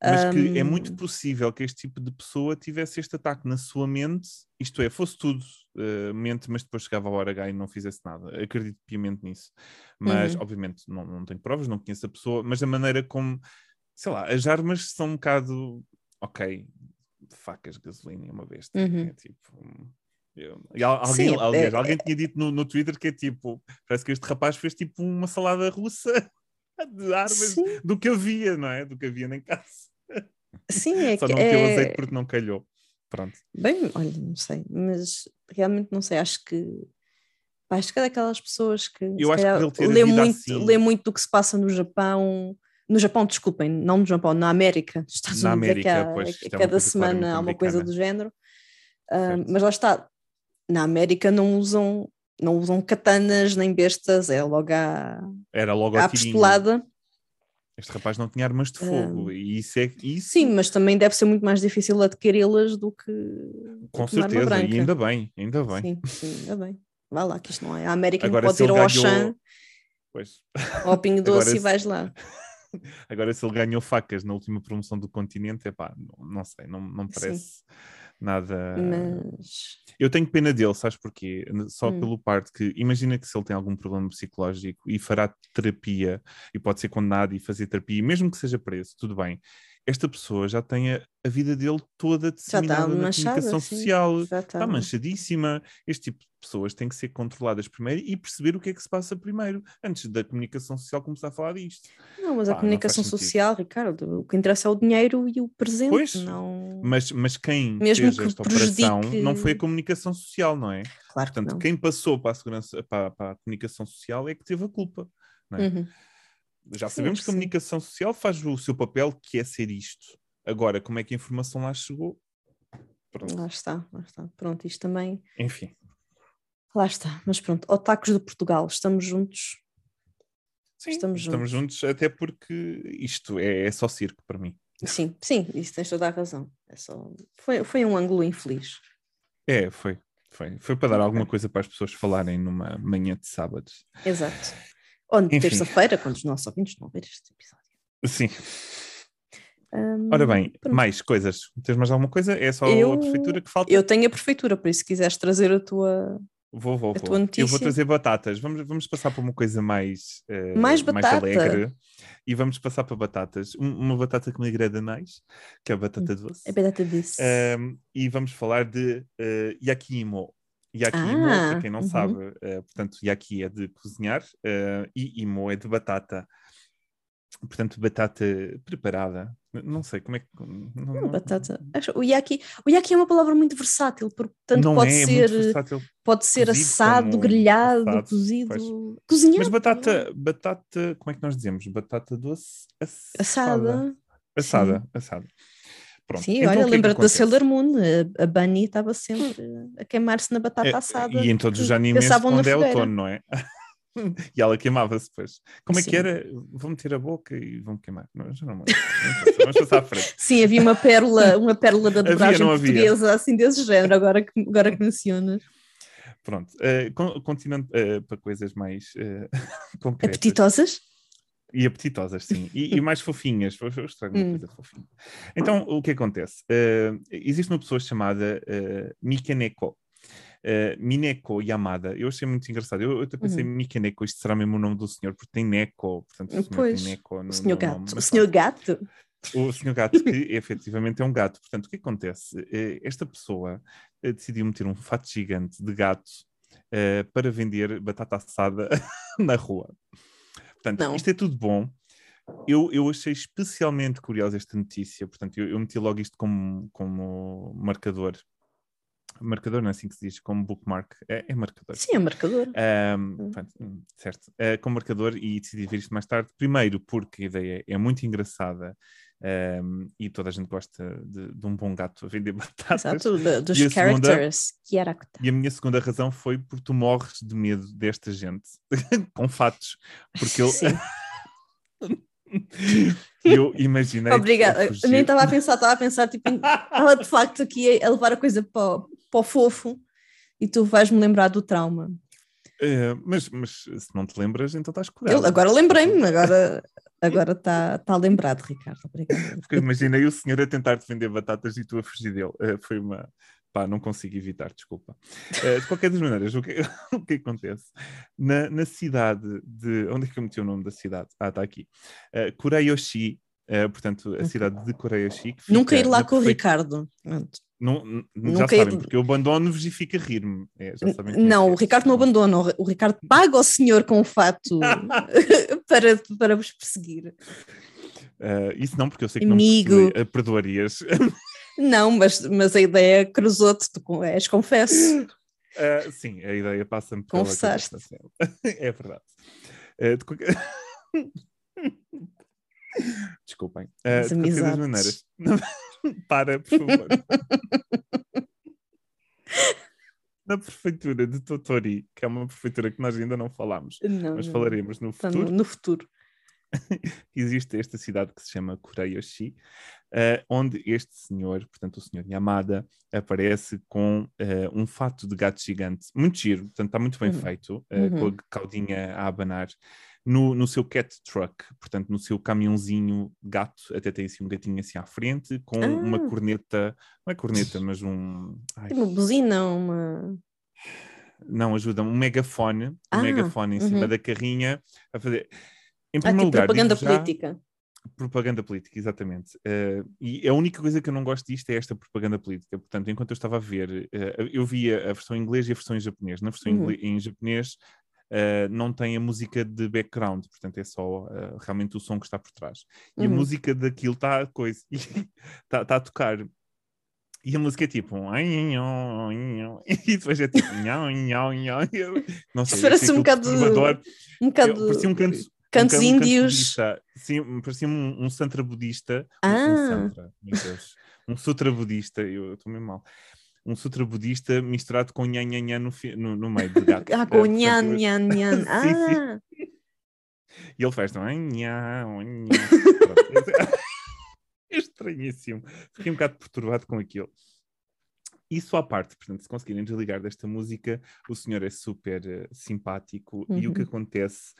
Mas que é Ahm, muito possível que este tipo de pessoa tivesse este ataque na sua mente, isto é, fosse tudo eh, mente, mas depois chegava a hora H e não fizesse nada. Acredito piamente nisso. Mas, Uhum. obviamente, não, não tenho provas, não conheço a pessoa, mas a maneira como, sei lá, as armas são um bocado, ok, facas, gasolina uma besta. Uhum. É tipo. e alguém, Sim, é- aliás, é- alguém tinha dito no, no Twitter que é tipo, parece que este rapaz fez tipo uma salada russa <laughs> de armas Sim, do que havia, não é? Do que havia em casa. sim, <laughs> é Só que não meteu é... azeite porque não calhou. Pronto. Bem, olha, não sei, mas realmente não sei, acho que acho que é daquelas pessoas que Eu acho que calhar ter lê, muito, assim- lê muito do que se passa no Japão, no Japão, desculpem, não no Japão, na América, nos Estados Na Unidos, é que América, há- pois, é que é cada semana há uma coisa do género, Certo. mas lá está, na América não usam, não usam katanas nem bestas, é logo à, Era logo à a tirinho. pistolada. Este rapaz não tinha armas de fogo. E isso é isso. Sim, mas também deve ser muito mais difícil adquiri-las do que com certeza. E ainda bem, ainda bem. Sim, sim, ainda bem. Vá lá, que isto não é. A América Agora, não pode ir ao Pois. ao Pingo <laughs> Agora, Doce e se- vais lá. <laughs> Agora, se ele ganhou facas na última promoção do continente, é pá, não, não sei, não, não me Sim. Nada. Mas Eu tenho pena dele, sabes porquê? Só Hum. pelo parte que, imagina que se ele tem algum problema psicológico e fará terapia e pode ser condenado e fazer terapia, mesmo que seja preso, tudo bem. Esta pessoa já tem a, a vida dele toda já está disseminada na manchada. comunicação sim, social. Já está. Está manchadíssima. Este tipo de pessoas têm que ser controladas primeiro e perceber o que é que se passa primeiro, antes da comunicação social começar a falar disto. Não, mas Pá, a comunicação social, Ricardo, o que interessa é o dinheiro e o presente, Pois, não. Mas, mas quem Mesmo fez que esta operação prejudique- não foi a comunicação social, não é? Claro que Portanto, não. quem passou para a, segurança, para, para a comunicação social é que teve a culpa. não é? Uhum. Já Sim, sabemos acho que a sim. comunicação social faz o seu papel, que é ser isto. Agora, como é que a informação lá chegou? Pronto. Lá está, lá está. Pronto, isto também. Enfim. Lá está. Mas pronto, Otacos de Portugal, estamos juntos. Sim, Estamos estamos juntos, até porque isto é, é só circo para mim. Sim, sim, isso tens toda a razão. É só... foi, foi um ângulo infeliz. É, foi. Foi, foi para dar alguma coisa para as pessoas falarem numa manhã de sábado. Exato. Ou terça-feira, quando os nossos ouvintes não ver este episódio. Sim. Hum, Ora bem, pronto. mais coisas. Tens mais alguma coisa? É só Eu- a prefeitura que falta? Eu tenho a prefeitura, por isso se quiseres trazer a tua. Vou, vou, a vou. tua Eu notícia. vou trazer batatas. Vamos, vamos passar para uma coisa mais, eh, Mais batata? alegre. E vamos passar para batatas. Um- uma batata que me agrada mais, que é a batata doce. É batata disso. Um, e vamos falar de uh, yakimo. Yakimo, Ah, para quem não uhum. sabe, uh, portanto, yaki é de cozinhar uh, e imo é de batata. Portanto, batata preparada. Não sei como é que. Não, não- Batata. Acho- O yaki, o yaki é uma palavra muito versátil, porque tanto não pode é, é ser, versátil. pode ser cozido assado, grelhado, assado, cozido, pois. cozinhado. Mas batata, batata, como é que nós dizemos? Batata doce assada. assada. Assada, assada. Pronto. Sim, então, olha, que é que lembra-te da? Sailor Moon, a, a Bunny estava sempre a queimar-se na batata É, assada. E em todos os que animes onde é outono, não é? <laughs> e ela queimava-se depois. Como é que Sim. era? Vão meter a boca e vão queimar. Não, já não me Vamos passar à frente. <laughs> Sim, havia uma pérola, uma pérola da havia? portuguesa, assim desse género, agora que, agora que mencionas. Pronto. con- continuando eh, para coisas mais eh, <laughs> concretas. Apetitosas? E apetitosas, sim. E, e mais fofinhas. Vou mostrar uma Hum. coisa fofinha. Então, o que acontece? Eh, existe uma pessoa chamada uh, Mikaneko. Uh, Mineko Yamada, eu achei muito engraçado. Eu, eu até pensei, Uhum. Mikaneko, isto será mesmo o nome do senhor, porque tem Neko, portanto, o senhor Pois, tem Neko no, O senhor no nome, gato. O mas senhor gato? o senhor gato, que <laughs> efetivamente é um gato. Portanto, o que acontece? Eh, Esta pessoa decidiu meter um fato gigante de gato para vender batata assada <laughs> na rua. Portanto, Não. isto é tudo bom. Eu, eu achei especialmente curiosa esta notícia, portanto, eu, eu meti logo isto como, como marcador. Marcador não é assim que se diz, como bookmark. É, é marcador. Sim, é marcador. Um, pronto, hum, certo. Uh, com marcador e decidi ver isto mais tarde. Primeiro, porque a ideia é muito engraçada um, e toda a gente gosta de, de um bom gato a vender <laughs> batatas. Exato, da- dos E segunda? characters. Character. E a minha segunda razão foi porque tu morres de medo desta gente <laughs> com fatos. Porque eu. <laughs> Eu imaginei. Obrigada. Eu. Nem estava a pensar, estava a pensar, tipo, ela de facto aqui a levar a coisa para, o- para o fofo e tu vais-me lembrar do trauma. Eh, mas, mas se não te lembras, então estás Eu, curado. agora lembrei-me, agora agora está tá lembrado, Ricardo. Obrigada. Porque eu imaginei o senhor a tentar te vender batatas e tu a fugir dele. Eh, foi uma. Pá, não consigo evitar, desculpa. Eh, de qualquer das maneiras, o que, <laughs> o que acontece? Na, na cidade de. Onde é que eu meti o nome da cidade? Ah, está aqui. Uh, Kureyoshi, eh, portanto, a cidade de Kureyoshi. que Nunca ir lá com o perfeita- Ricardo. Pronto. Não, n- Nunca já sabem, porque eu abandono-vos e fico a rir-me. É, é Não, é. o Ricardo não abandona, o Ri- o Ricardo paga ao senhor com o fato <laughs> <laughs> para, para vos perseguir. Eh, isso não, porque eu sei que Amigo. não me eh, perdoarias. <laughs> Não, mas, mas a ideia cruzou-te, tu és confesso. Uh, sim, a ideia passa-me pela Confessaste. É verdade. Uh, de. Desculpem. Uh, de qualquer maneiras. <laughs> Para, por <laughs> favor. Na prefeitura de Totori, que é uma prefeitura que nós ainda não falámos, Não, mas falaremos no futuro, no, no futuro. <laughs> existe esta cidade que se chama Kureyoshi, eh, onde este senhor, portanto o senhor Yamada, aparece com eh, um fato de gato gigante, muito giro, portanto está muito bem Uhum. feito, com Uhum. a caudinha a abanar, no, no seu cat truck, portanto no seu caminhãozinho gato, até tem assim um gatinho assim à frente, com uma Ah. corneta, não é corneta, mas um... ai, Tem uma buzina, uma. não, ajuda, um megafone, um Ah, megafone em cima uhum. da carrinha, a fazer... Em Ah, primeiro tipo lugar, propaganda já- política. Propaganda política, exatamente. Eh, e a única coisa que eu não gosto disto é esta propaganda política. Portanto, enquanto eu estava a ver, eh, eu via a versão em inglês e a versão em japonês. Na versão Uhum. em japonês eh, não tem a música de background, portanto é só eh, realmente o som que está por trás. E a Uhum. música daquilo está a coisa, <laughs> está tá a tocar. E a música é tipo um e depois é tipo nhau. Eu Não sei, parece achei um aquilo bocado-. Um Eu- bocado. Parecia um canto, Cantos um canto índios. budista. Sim, parecia um, um santra budista. Um- Um, Ah. santra, meu Deus. Um sutra budista. Eu estou mesmo mal. Um sutra budista misturado com nhan, nhan, nhan no, no, no meio de gato. <laughs> Ah, com nhan, nhan, nhan. Ah, E ele faz. "Ai, nhan, nhan." Pronto. <laughs> <laughs> É estranhíssimo. Fiquei um bocado perturbado com aquilo. Isso à parte, portanto, se conseguirem desligar desta música, o senhor é super eh, simpático e o que Uhum. acontece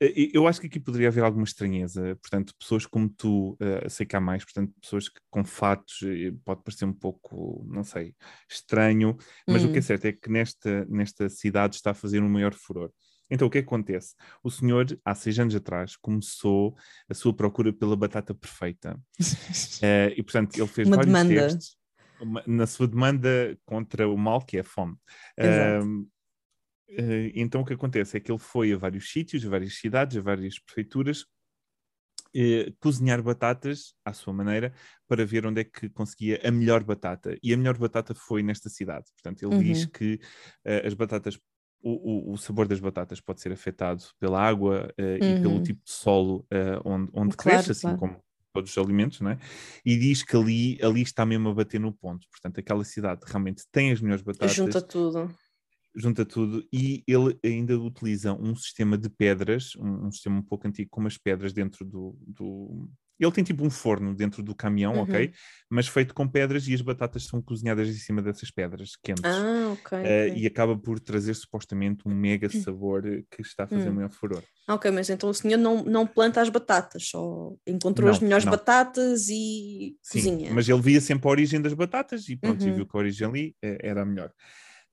eu acho que aqui poderia haver alguma estranheza. Portanto, pessoas como tu, uh, sei que há mais, portanto, pessoas que, com fatos, pode parecer um pouco, não sei, estranho, mas hum. o que é hum. certo é que nesta, nesta cidade está a fazer um maior furor. Então, o que, é acontece? O senhor, há seis anos atrás, começou a sua procura pela batata perfeita. uh, <laughs> e, portanto, ele fez Uma vários demanda. testes na sua demanda contra o mal que é a fome. Uh, então, o que acontece é que ele foi a vários sítios, a várias cidades, a várias prefeituras, eh, cozinhar batatas à sua maneira para ver onde é que conseguia a melhor batata. E a melhor batata foi nesta cidade. Portanto, ele uhum. diz que uh, as batatas o, o, o, sabor das batatas pode ser afetado pela água uh, uhum. e pelo uhum. tipo de solo onde, onde claro, cresce, assim claro. como todos os alimentos, não é? E diz que ali, ali está mesmo a bater no ponto. Portanto, aquela cidade realmente tem as melhores batatas. Junta tudo. Junta tudo e ele ainda utiliza um sistema de pedras, um, um sistema um pouco antigo, com umas pedras dentro do, do, ele tem tipo um forno dentro do caminhão, uhum. ok? Mas feito com pedras e as batatas são cozinhadas em cima dessas pedras quentes. Ah, ok. Uh, okay. E acaba por trazer supostamente um mega hum. sabor que está a fazer hum. maior furor. Ok, mas então o senhor não, não planta as batatas, só encontrou não, as melhores não. batatas e Sim, cozinha. Mas ele via sempre a origem das batatas e pronto, uhum. e viu que a origem ali eh, era a melhor.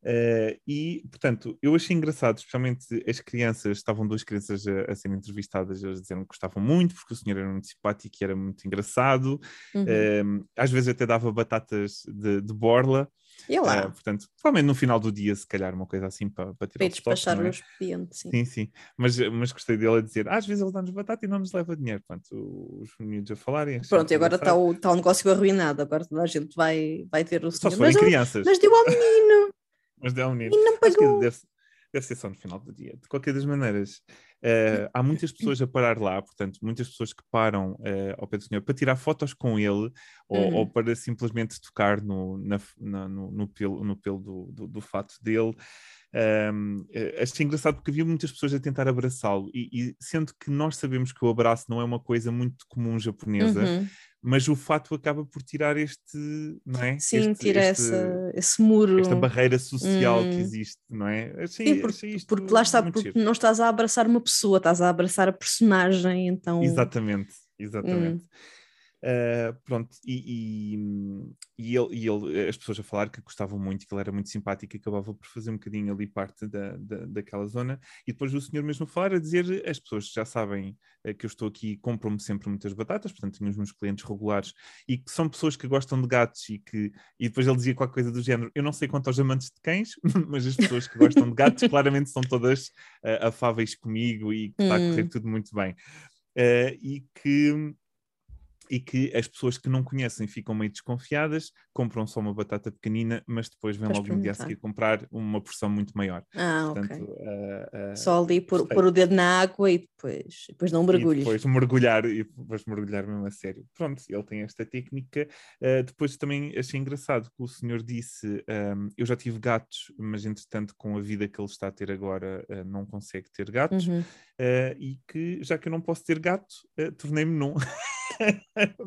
Uh, e, portanto, eu achei engraçado, especialmente as crianças, estavam duas crianças a, a serem entrevistadas, elas disseram que gostavam muito, porque o senhor era muito simpático e era muito engraçado, uhum. uh, às vezes até dava batatas de, de borla. E lá. Uh, portanto, provavelmente no final do dia, se calhar, uma coisa assim para, para tirar para despachar o expediente, sim. Sim, sim. Mas, mas gostei dele a dizer, às vezes ele dá-nos batata e não nos leva dinheiro. Portanto, os miúdos a falarem. Pronto, e agora está o, está o negócio arruinado, agora toda a gente vai, vai ter o senhor. Só se forem crianças. Mas deu ao menino. Mas deu ao menino. E não pagou. Deve, deve ser só no final do dia. De qualquer das maneiras, uh, há muitas pessoas a parar lá, portanto, muitas pessoas que param uh, ao pé do senhor para tirar fotos com ele ou, uhum. ou para simplesmente tocar no, na, na, no, no, pelo, no pelo do, do, do fato dele. Um, eh, achei engraçado porque havia muitas pessoas a tentar abraçá-lo, e, e, sendo que nós sabemos que o abraço não é uma coisa muito comum japonesa, uhum mas o fato acaba por tirar este, não é? Sim, este, tira este, essa, esse muro. Esta barreira social hum. que existe, não é? Achei, Sim, porque, porque lá está, porque giro. não estás a abraçar uma pessoa, estás a abraçar a personagem, então... Exatamente, exatamente. Hum. Uh, pronto, e, e, e, ele, e ele, as pessoas a falar que gostavam muito, que ele era muito simpático e acabava por fazer um bocadinho ali parte da, da, daquela zona. E depois o senhor mesmo falar, a dizer: as pessoas já sabem uh, que eu estou aqui, compram-me sempre muitas batatas, portanto, tenho os meus clientes regulares e que são pessoas que gostam de gatos e que. E depois ele dizia qualquer coisa do género: eu não sei quanto aos amantes de cães, <laughs> mas as pessoas que gostam de gatos claramente são todas uh, afáveis comigo e que está a correr hum. tudo muito bem. e que e que as pessoas que não conhecem ficam meio desconfiadas, compram só uma batata pequenina, mas depois vêm logo no dia a seguir comprar uma porção muito maior. Ah, Portanto, ok. Uh, uh, só ali pôr, pôr o dedo na água e depois, depois não mergulho. E depois mergulhar, e depois mergulhar mesmo a sério. Pronto, ele tem esta técnica. Uh, depois também achei engraçado que o senhor disse, um, eu já tive gatos, mas entretanto com a vida que ele está a ter agora não consegue ter gatos, uhum. e que já que eu não posso ter gato, tornei-me num. <laughs>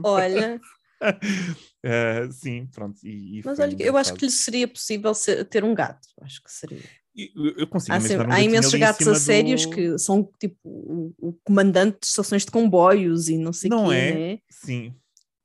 Olha. Uh, <laughs> sim, pronto. E, e Mas olha, eu acho que lhe seria possível ser, ter um gato. Acho que seria. Eu, eu consigo há, sempre, há imensos gatos a sérios do... que são tipo o, o, comandante de estações de comboios e não sei o Não é? Né? Sim.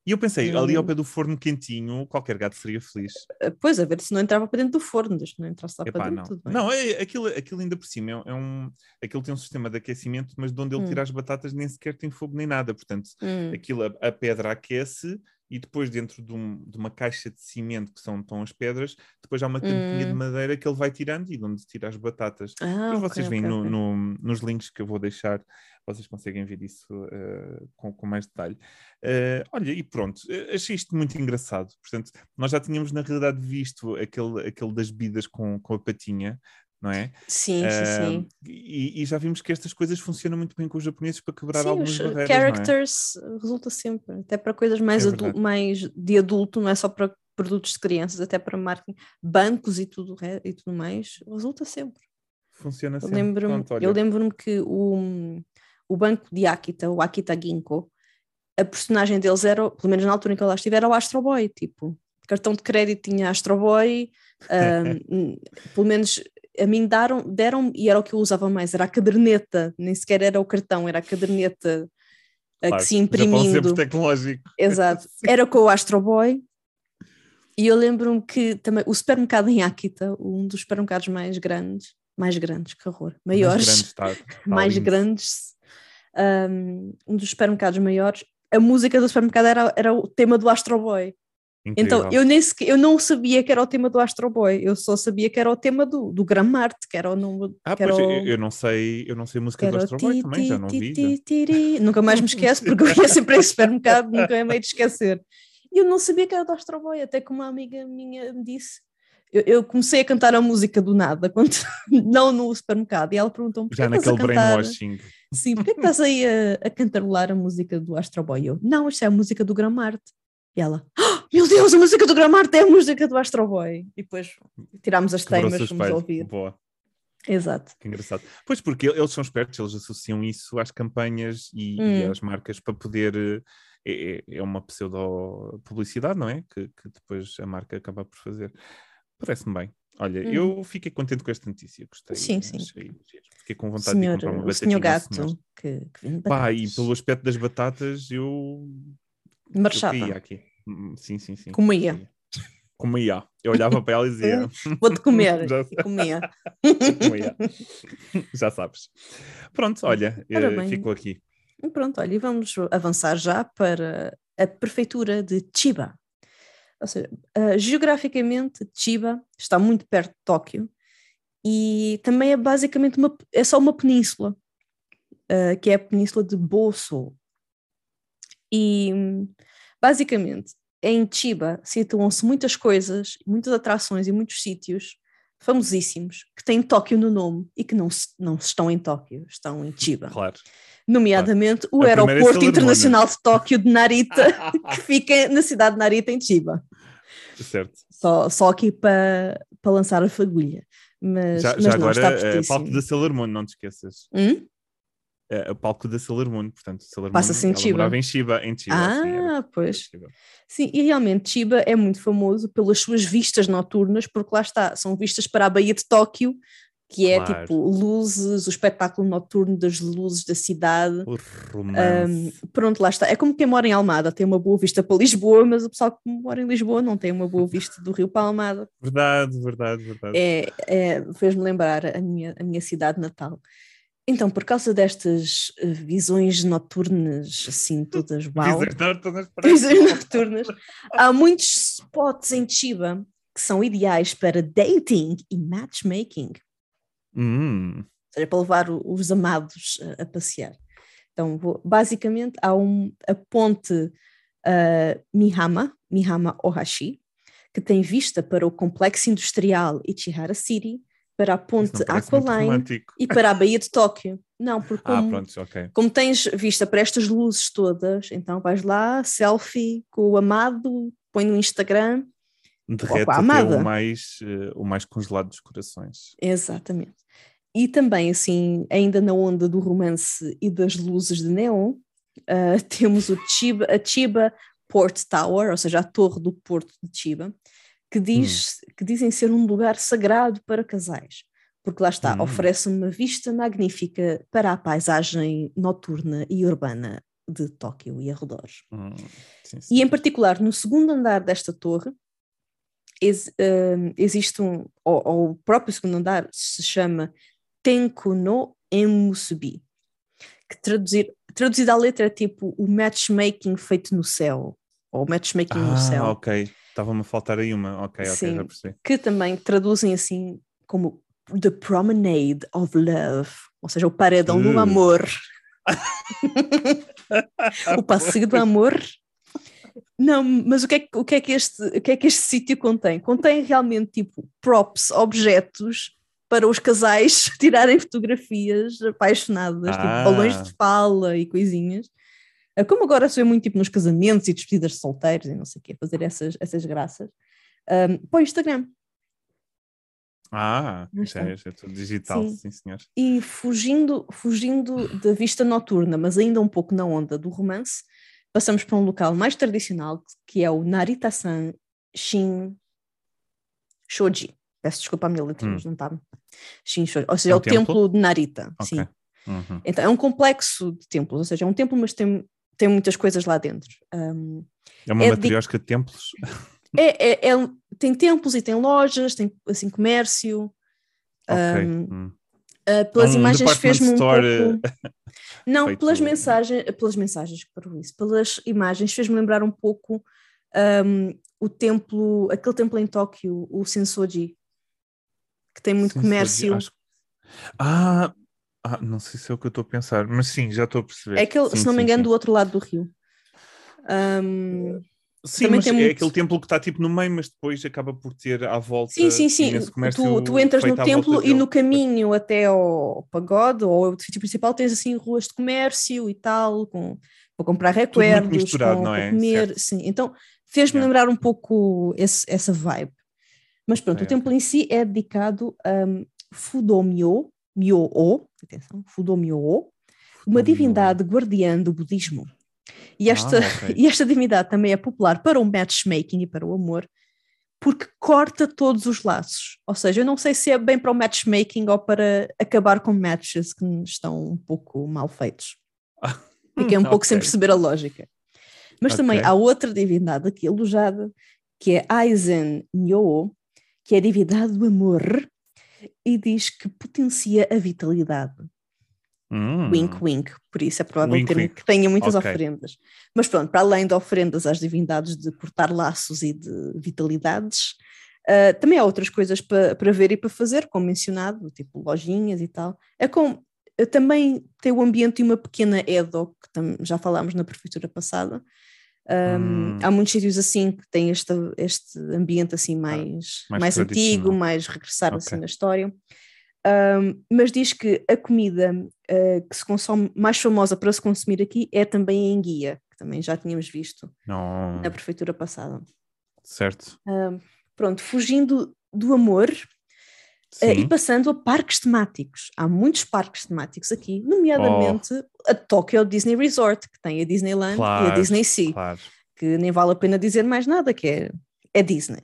E eu pensei, hum. ali ao pé do forno quentinho, qualquer gato seria feliz. Ah, pois, a ver se não entrava para dentro do forno, desde que não entrasse lá Epá, para dentro. Não, não é, aquilo, aquilo ainda por cima é, é, um. Aquilo tem um sistema de aquecimento, mas de onde ele hum. tira as batatas nem sequer tem fogo nem nada. Portanto, hum. aquilo, a, a pedra aquece e depois dentro de, um, de, uma caixa de cimento que são tão as pedras, depois há uma tampinha hum. de madeira que ele vai tirando e de onde tira as batatas. Ah, depois okay, vocês veem okay, no, no, nos links que eu vou deixar, vocês conseguem ver isso uh, com, com, mais detalhe. Uh, olha, e pronto, achei isto muito engraçado. Portanto, nós já tínhamos na realidade visto aquele, aquele das bebidas com, com a patinha, não é? Sim, sim, sim. E, e, já vimos que estas coisas funcionam muito bem com os japoneses para quebrar sim, algumas os barreiras. characters é? resulta sempre, até para coisas mais, é mais de adulto, não é só para produtos de crianças, até para marketing, bancos e tudo, e tudo mais, resulta sempre. Funciona eu sempre. Lembro Pronto, eu lembro-me que o, o banco de Akita, o Akita Ginko, a personagem deles era, pelo menos na altura em que eu lá estive, era o Astro Boy, tipo, cartão de crédito tinha Astro Boy, <laughs> um, pelo menos a mim deram, deram e era o que eu usava mais, era a caderneta, nem sequer era o cartão, era a caderneta a Claro, que se Japão imprimindo. sempre tecnológico. Exato. <laughs> Era com o Astro Boy. E eu lembro-me que também o supermercado em Akita, um dos supermercados mais grandes, mais grandes, que horror, Mais maiores, grande está- está <laughs> mais lindo. grandes, um, um dos supermercados maiores, a música do supermercado era, era o tema do Astro Boy. Então Incrível. eu nem sequer, eu não sabia que era o tema do Astro Boy, eu só sabia que era o tema do, do que era o nome. Ah, pois o- eu, não sei, eu não sei a música do Astro Boy também, já não vi. Nunca mais me esqueço, porque eu ia sempre a esse supermercado, nunca é meio de esquecer. E eu não sabia que era do Astro Boy, até que uma amiga minha me disse. Eu, eu comecei a cantar a música do nada, quando, <laughs> não no supermercado, e ela perguntou-me Já naquele brainwashing. Sim, porquê que estás aí a, a cantarolar a música do Astro Boy? Eu, não, isto é a música do Gramarte. E ela, "Ah, meu Deus, a música do Gramarte é a música do Astro Boy. E depois tirámos as teimas, o fomos ouvir. Boa, Exato. que engraçado. Pois porque eles são espertos, eles associam isso às campanhas e, e Hum. às marcas para poder. eh, É, é- é uma pseudo-publicidade, não é? Que, que depois a marca acaba por fazer. Parece-me bem. Olha, Hum. eu fiquei contente com esta notícia, gostei. Sim, sim. achei. Fiquei com vontade Senhor, de comprar uma o batatinha senhor ao gato senhor. que, que vende Pá, e batatas. pelo aspecto das batatas, eu. Eu Marchava. caía aqui. Hum, Sim, sim, sim. Comia. Comia. Eu olhava para ela e dizia. <laughs> Vou-te comer. <laughs> Já- comia. <laughs> comia. Já sabes. Pronto, olha, eh, ficou aqui. Pronto, olha, e vamos avançar já para a prefeitura de Chiba. Ou seja, ah, geograficamente, Chiba está muito perto de Tóquio e também é basicamente uma, é só uma península, ah, que é a península de Boso. E basicamente, em Chiba situam-se muitas coisas, muitas atrações e muitos sítios famosíssimos que têm Tóquio no nome e que não, se- não estão em Tóquio, estão em Chiba Claro. nomeadamente o A primeira é aeroporto Moon. internacional de Tóquio de Narita, <laughs> que fica na cidade de Narita, em Chiba. certo. Só, só aqui para para lançar a fagulha. Mas, Já, mas já não, agora, está eh, pertíssimo. palco da Sailor Moon, não te esqueças. Hum? Eh, o palco da Sailor Moon, portanto, Sailor Passa-se Moon, em Chiba. morava em Chiba, em Chiba. sim, Ah, pois. Chiba. Sim, e realmente Chiba é muito famoso pelas suas vistas noturnas, porque lá está, são vistas para a Baía de Tóquio, que é Claro. tipo luzes, o espetáculo noturno das luzes da cidade. O romance. Pronto, lá está. É como quem mora em Almada, tem uma boa vista para Lisboa, mas o pessoal que mora em Lisboa não tem uma boa vista do Rio para Almada. Verdade, verdade, verdade. É, é, Fez-me lembrar a minha, a minha cidade natal. Então, por causa destas eh, visões noturnas, assim, todas <laughs> uau, Visões <laughs> noturnas há muitos spots em Chiba que são ideais para dating e matchmaking. Hum, ou seja, para levar os amados eh, a passear. Então, vou- basicamente, há um, a ponte ah, Mihama, Mihama Ohashi, que tem vista para o complexo industrial Ichihara City, para a ponte Aqualine e para a Baía de Tóquio. Não, <laughs> porque Ah, como, pronto, ok. como tens vista para estas luzes todas, então vais lá, selfie com o amado, põe no Instagram. Derrete até o mais, eh, o mais congelado dos corações. Exatamente. E também, assim, ainda na onda do romance e das luzes de neon, ah, <laughs> temos o Chiba, a Chiba Port Tower, ou seja, a torre do porto de Chiba, que, diz, que dizem ser um lugar sagrado para casais. Porque lá está, Hum. oferece uma vista magnífica para a paisagem noturna e urbana de Tóquio e arredores. Hum, sim, E sim. em particular, no segundo andar desta torre, ex- hum, existe um, ou, ou o próprio segundo andar se chama Tenku no Emusubi, que traduzir, traduzido à letra é tipo o matchmaking feito no céu, ou matchmaking no Ah, céu, ok. Estava-me a faltar aí uma. Ok, ok, Sim. já percebi. que também traduzem assim como The Promenade of Love, ou seja, o paredão do Uh. amor. <laughs> o passeio do amor. Não, mas o que é, que- o que, é que este, o que é que este sítio contém? Contém realmente tipo props, objetos para os casais <laughs> tirarem fotografias apaixonadas, Ah. tipo balões de fala e coisinhas. Ah, Como agora se vê muito tipo nos casamentos e despedidas de solteiros e não sei o quê, fazer essas, essas graças, um, para o Instagram. Ah, está. é, já é tudo digital, Sim. sim, senhor. E fugindo, fugindo da vista noturna, mas ainda um pouco na onda do romance, passamos para um local mais tradicional, que é o Narita-san Shin Shoji. Peço desculpa a minha letra, Hum. mas não está. Shinshori, ou seja, é, o templo? templo de Narita. Okay. Sim. Uhum. Então é um complexo de templos, ou seja, é um templo, mas tem, tem muitas coisas lá dentro. Um, é uma é matriosca de... de templos? <laughs> É, é, é, tem templos e tem lojas, tem assim comércio. Okay. Um, hum. uh, pelas um imagens fez-me um pouco. <laughs> Não, pelas mensagens, pelas mensagens que para isso, pelas imagens fez-me lembrar um pouco um, o templo, aquele templo em Tóquio, o Sensoji, que tem muito Sensoji, comércio. Acho... Ah, ah, não sei se é o que eu estou a pensar, mas sim, já estou a perceber. É aquele, sim, se não sim, me engano, sim. do outro lado do rio. Um, sim, mas é muito... aquele templo que está tipo no meio, mas depois acaba por ter à volta. Sim, sim, sim. Tu, tu entras no templo e no caminho até ao pagode ou ao edifício principal tens assim ruas de comércio e tal, com, para comprar recuerdos, com, não é? comer. Certo. Sim, então fez-me yeah. lembrar um pouco esse, essa vibe. Mas pronto, o templo em si é dedicado a um, Fudomyo, Myo-o, atenção, Fudomyo-o, uma divindade guardiã do budismo. E esta, ah, okay. <laughs> e esta divindade também é popular para o matchmaking e para o amor, porque corta todos os laços. Ou seja, eu não sei se é bem para o matchmaking ou para acabar com matches que estão um pouco mal feitos. <laughs> Fiquei um okay. pouco sem perceber a lógica. Mas okay. também há outra divindade aqui alojada, que é Aizen Nyo, que é a divindade do amor, e diz que potencia a vitalidade. Hum. Wink, wink. Por isso é provável Wink, wink. que tenha muitas Ok. oferendas. Mas pronto, para além de oferendas às divindades de cortar laços e de vitalidades, ah, também há outras coisas para, para ver e para fazer, como mencionado, tipo lojinhas e tal. É com, ah, também tem o ambiente de uma pequena Edo, que já falámos na prefeitura passada. Um, Hum. Há muitos sítios assim que têm este, este ambiente assim mais, mais mais, antigo, mais regressar Ok. assim na história. Um, mas diz que a comida uh, que se consome mais famosa para se consumir aqui é também a enguia, que também já tínhamos visto Não. na prefeitura passada. Certo. Um, pronto, fugindo do amor uh, e passando a parques temáticos. Há muitos parques temáticos aqui, nomeadamente a Tokyo Disney Resort, que tem a Disneyland e Claro, a Disney Sea Claro. que nem vale a pena dizer mais nada, que é, é Disney.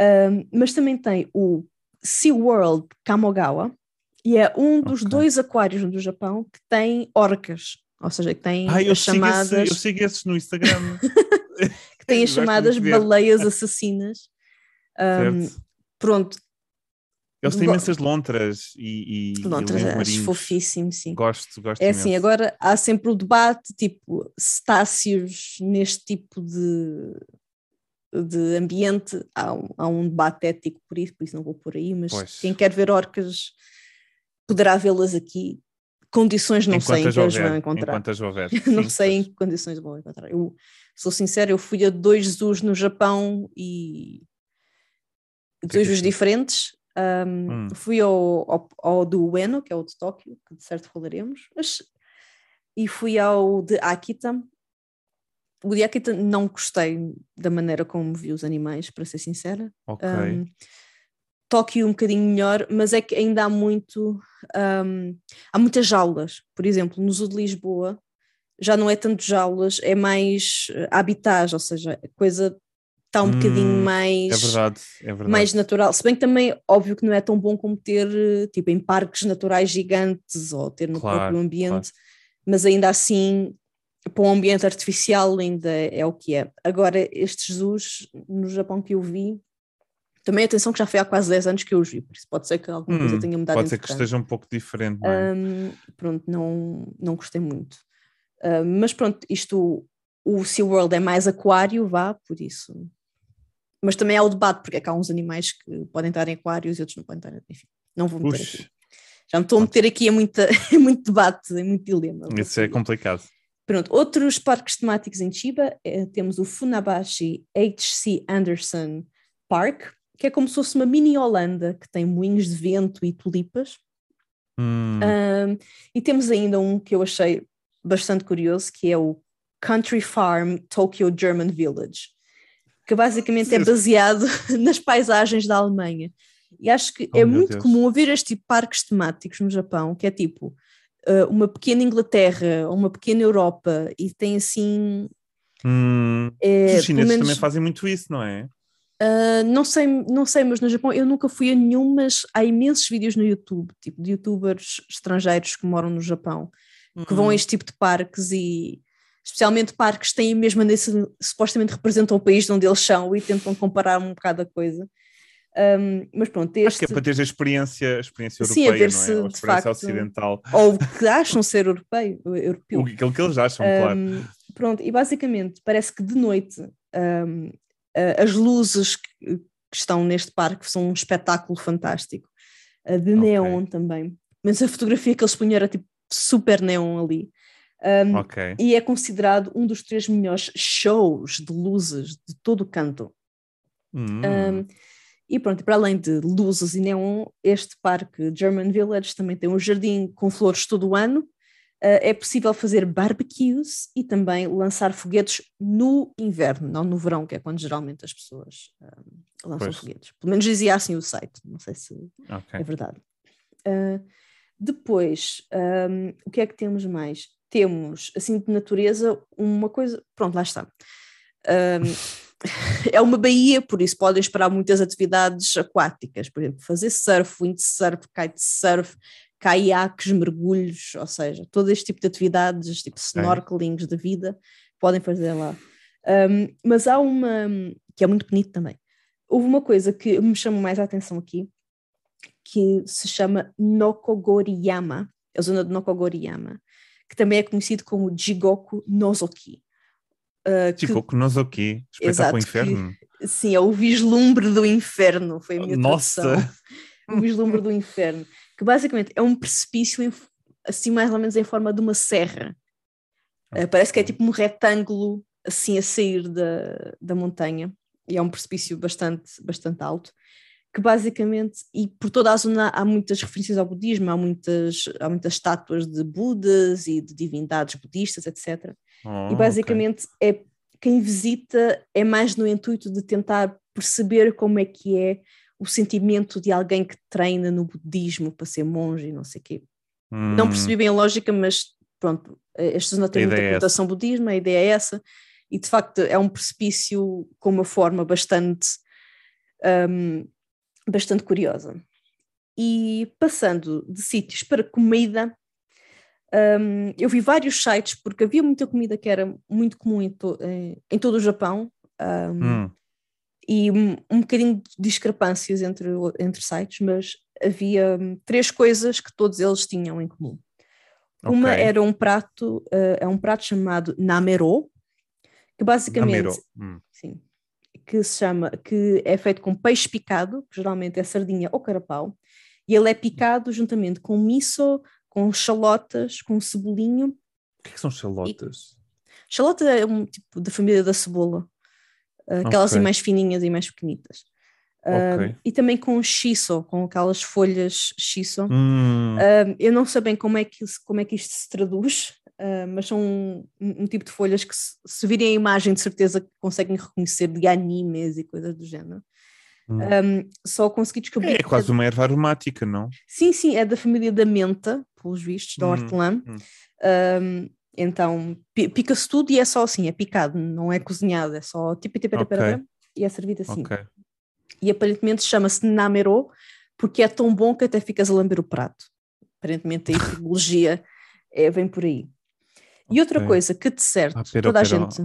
Um, mas também tem o SeaWorld Kamogawa, e é um dos Ok. dois aquários do Japão que tem orcas, ou seja, que tem Ah, as sigo, chamadas, esse, eu sigo esses no Instagram. <laughs> <laughs> que tem as chamadas baleias assassinas. Um, pronto, Eles têm imensas lontras e, e, Lontras, e leões acho fofíssimo, sim. Gosto, gosto É assim, imenso. agora há sempre o debate, tipo, cetáceos neste tipo de, de ambiente, há um, há um debate ético por isso, por isso não vou por aí, mas Pois. quem quer ver orcas poderá vê-las aqui. Condições não sei em que as vão encontrar. <laughs> não sei em que condições vão encontrar. Eu sou sincera, eu fui a dois zoos no Japão e é dois zoos diferentes. Um, Hum. Fui ao, ao, ao do Ueno, que é o de Tóquio, que de certo falaremos, mas- e fui ao de Akita. O de Akita não gostei da maneira como vi os animais, para ser sincera. Ok. Um, Tóquio um bocadinho melhor, mas é que ainda há muito, um, há muitas jaulas. Por exemplo, no Zoo de Lisboa já não é tanto jaulas, é mais eh, habitats, ou seja, coisa está um bocadinho Hum, mais, É verdade, é verdade. mais natural. Se bem que também, óbvio que não é tão bom como ter, eh, tipo, em parques naturais gigantes ou ter no Claro, próprio ambiente, mas ainda assim, para um ambiente artificial ainda é o que é. Agora, estes zoos no Japão que eu vi, também atenção que já foi há quase 10 anos que eu os vi, por isso pode ser que alguma coisa Hum, tenha mudado Pode ser que esteja um pouco diferente, não é? Hum, pronto, não, não gostei muito. Hum, mas pronto, isto, o SeaWorld é mais aquário, vá, por isso. Mas também há o debate, porque é que há uns animais que podem estar em aquários e outros não podem estar, enfim, não vou meter Puxa, aqui. Já me estou a meter aqui em, muita, <laughs> em muito debate, em muito dilema. isso é complicado. Pronto, outros parques temáticos em Chiba, eh, temos o Funabashi H.C. Anderson Park, que é como se fosse uma mini Holanda, que tem moinhos de vento e tulipas. Hum, Um, e temos ainda um que eu achei bastante curioso, que é o Country Farm Tokyo German Village, que basicamente é baseado <laughs> nas paisagens da Alemanha. E acho que Oh, é muito Deus. comum haver este tipo de parques temáticos no Japão, que é tipo uh, uma pequena Inglaterra, uma pequena Europa, e tem assim. hum. é, Os chineses menos- também fazem muito isso, não é? Uh, não, sei, não sei, mas no Japão eu nunca fui a nenhum, mas há imensos vídeos no YouTube, tipo de youtubers estrangeiros que moram no Japão, uhum. que vão a uhum. este tipo de parques e especialmente parques que têm mesmo nesse, supostamente representam o país de onde eles são e tentam comparar um bocado a coisa. Um, mas pronto, este... Acho que é para teres a experiência, a experiência europeia, Sim, a ver se, não é? a experiência facto, ocidental. Ou que acham ser europeu. europeu. Aquilo que eles acham, um, claro. Pronto, e basicamente parece que de noite um, as luzes que, que, estão neste parque são um espetáculo fantástico. de okay. neon também. Mas a fotografia que eles punham era tipo super neon ali. Um, okay. E é considerado um dos três melhores shows de luzes de todo o canto. Hum. Um, e pronto, para além de luzes e neon, este parque German Village também tem um jardim com flores todo o ano. Uh, é possível fazer barbecues e também lançar foguetes no inverno, não no verão, que é quando geralmente as pessoas lançam pois. foguetes. Pelo menos dizia assim o site, não sei se okay. é verdade. Uh, depois, um, o que é que temos mais? Temos, assim, de natureza, uma coisa. Pronto, lá está. Um, <laughs> é uma baía, por isso podem esperar muitas atividades aquáticas, por exemplo, fazer surf, windsurf, kitesurf, caiaques, mergulhos, ou seja, todo este tipo de atividades, tipo snorkelings da vida, podem fazer lá. Um, mas há uma que é muito bonito também. Houve uma coisa que me chamou mais a atenção aqui, que se chama Nokogoriyama, a zona de Nokogoriyama, que também é conhecido como Jigoku Nozoki. Uh, que... Nozoki, espetáculo inferno. Que, sim, é o vislumbre do inferno, foi a minha Nossa! Tradução. o vislumbre do inferno, que basicamente é um precipício em, assim mais ou menos em forma de uma serra. Uh, parece que é tipo um retângulo assim a sair da, da montanha, e é um precipício bastante, bastante alto, que basicamente, e por toda a zona há muitas referências ao budismo, há muitas, há muitas estátuas de Budas e de divindades budistas, etc. Oh, e basicamente okay. é quem visita é mais no intuito de tentar perceber como é que é o sentimento de alguém que treina no budismo para ser monge e não sei o quê. Hum. Não percebi bem a lógica, mas pronto, esta zona tem muita conotação é budismo, a ideia é essa, e de facto é um precipício com uma forma bastante, um, bastante curiosa. E passando de sítios para comida, um, eu vi vários sites, porque havia muita comida que era muito comum em, to, em, em todo o Japão, um, hum. e um, um bocadinho de discrepâncias entre, entre sites, mas havia hum, três coisas que todos eles tinham em comum. Okay. Uma era um prato, uh, é um prato chamado namero, que basicamente, namero. Hum. sim, que se chama, que é feito com peixe picado, que geralmente é sardinha ou carapau, e ele é picado juntamente com miso, com chalotas, com cebolinho. O que, é que são chalotas? E... Chalota é um tipo da família da cebola, aquelas okay. mais fininhas e mais pequenitas. Okay. Uh, e também com shiso, com aquelas folhas shiso. Hum. Uh, eu não sei bem como é que, como é que isto se traduz, uh, mas são um, um, tipo de folhas que, se, se virem a imagem, de certeza conseguem reconhecer de animes e coisas do género. Hum. Um, só consegui descobrir. É, é quase uma erva aromática, não? Sim, sim, é da família da menta, pelos vistos, da hum. hortelã. Hum. Um, então pica-se tudo e é só assim, é picado, não é cozinhado, é só tipo tipo okay. e é servido assim. Okay. E aparentemente chama-se namero porque é tão bom que até ficas a lamber o prato. Aparentemente a <laughs> etimologia é, vem por aí. E outra okay. coisa que de certo ah, toda a gente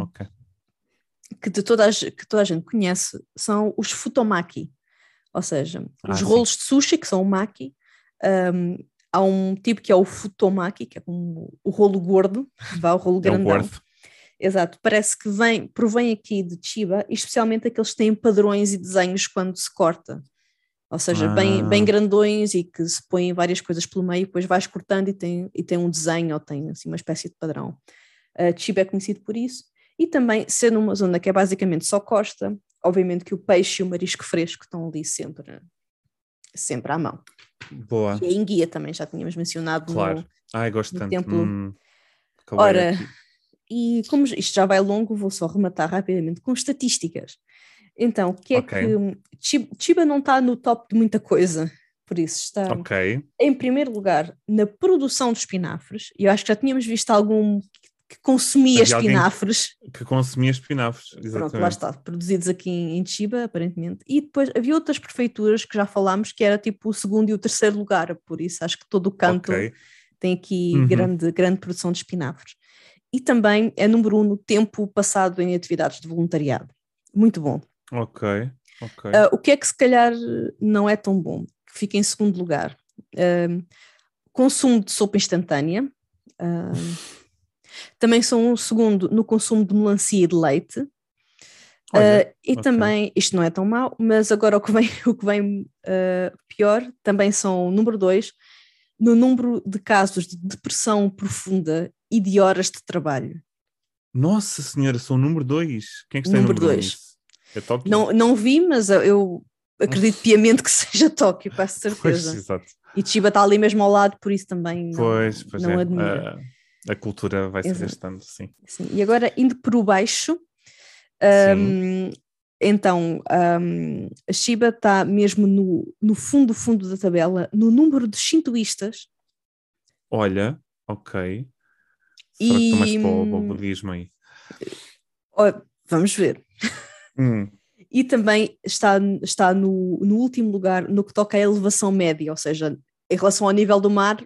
que, de toda a, que toda a gente conhece são os futomaki, ou seja, ah, os rolos de sushi, que são o maki. Um, há um tipo que é o futomaki, que é um, o rolo gordo, <laughs> vá, o rolo grandão. É o gordo. Exato, parece que vem, provém aqui de Chiba, especialmente aqueles que têm padrões e desenhos quando se corta. Ou seja, ah. bem, bem grandões e que se põem várias coisas pelo meio, depois vais cortando e tem, e tem um desenho ou tem assim, uma espécie de padrão. Uh, Chiba é conhecido por isso e também sendo uma zona que é basicamente só costa, obviamente que o peixe e o marisco fresco estão ali sempre, sempre à mão. Boa. E a enguia também, já tínhamos mencionado claro. no, Ai, gosto no tanto. templo. Hum, Ora, e como isto já vai longo, vou só rematar rapidamente com estatísticas. Então, o que é okay. que Chiba não está no top de muita coisa, por isso está okay. em primeiro lugar na produção de espinafres, e eu acho que já tínhamos visto algum que consumia Havia espinafres. Que consumia espinafres, Pronto, lá exatamente. está, produzidos aqui em, Chiba, aparentemente. E depois havia outras prefeituras que já falámos que era tipo o segundo e o terceiro lugar, por isso acho que todo o canto Ok. tem aqui Uhum. grande, grande produção de espinafres. E também é número um no tempo passado em atividades de voluntariado. Muito bom. Ok, ok. Ah, o que é que se calhar não é tão bom? Que fica em segundo lugar. Ah, consumo de sopa instantânea. Ah, <laughs> também são um segundo no consumo de melancia e de leite. Olha, Ah, e ok. também, isto não é tão mau, mas agora o que vem, <laughs> o que vem ah, pior também são número dois, no número de casos de depressão profunda e de horas de trabalho. Nossa senhora, sou o número 2. Quem é que está em Número número dois. dois? É Tóquio? Não, não vi, mas eu- acredito piamente que <laughs> seja Tóquio, Pois, certeza. exato. E Chiba está ali mesmo ao lado, por isso também não, Pois, pois não é. admira. A, a cultura vai se arrastando, sim. Sim, E agora, indo por o baixo, hum, então, hum, a Shiba está mesmo no, no fundo, fundo da tabela, no número de shintoístas, Olha, ok. Será que estou mais E- para o, para o budismo aí? Vamos ver. <laughs> Hum, E também está, está no, no último lugar no que toca à elevação média, ou seja, em relação ao nível do mar,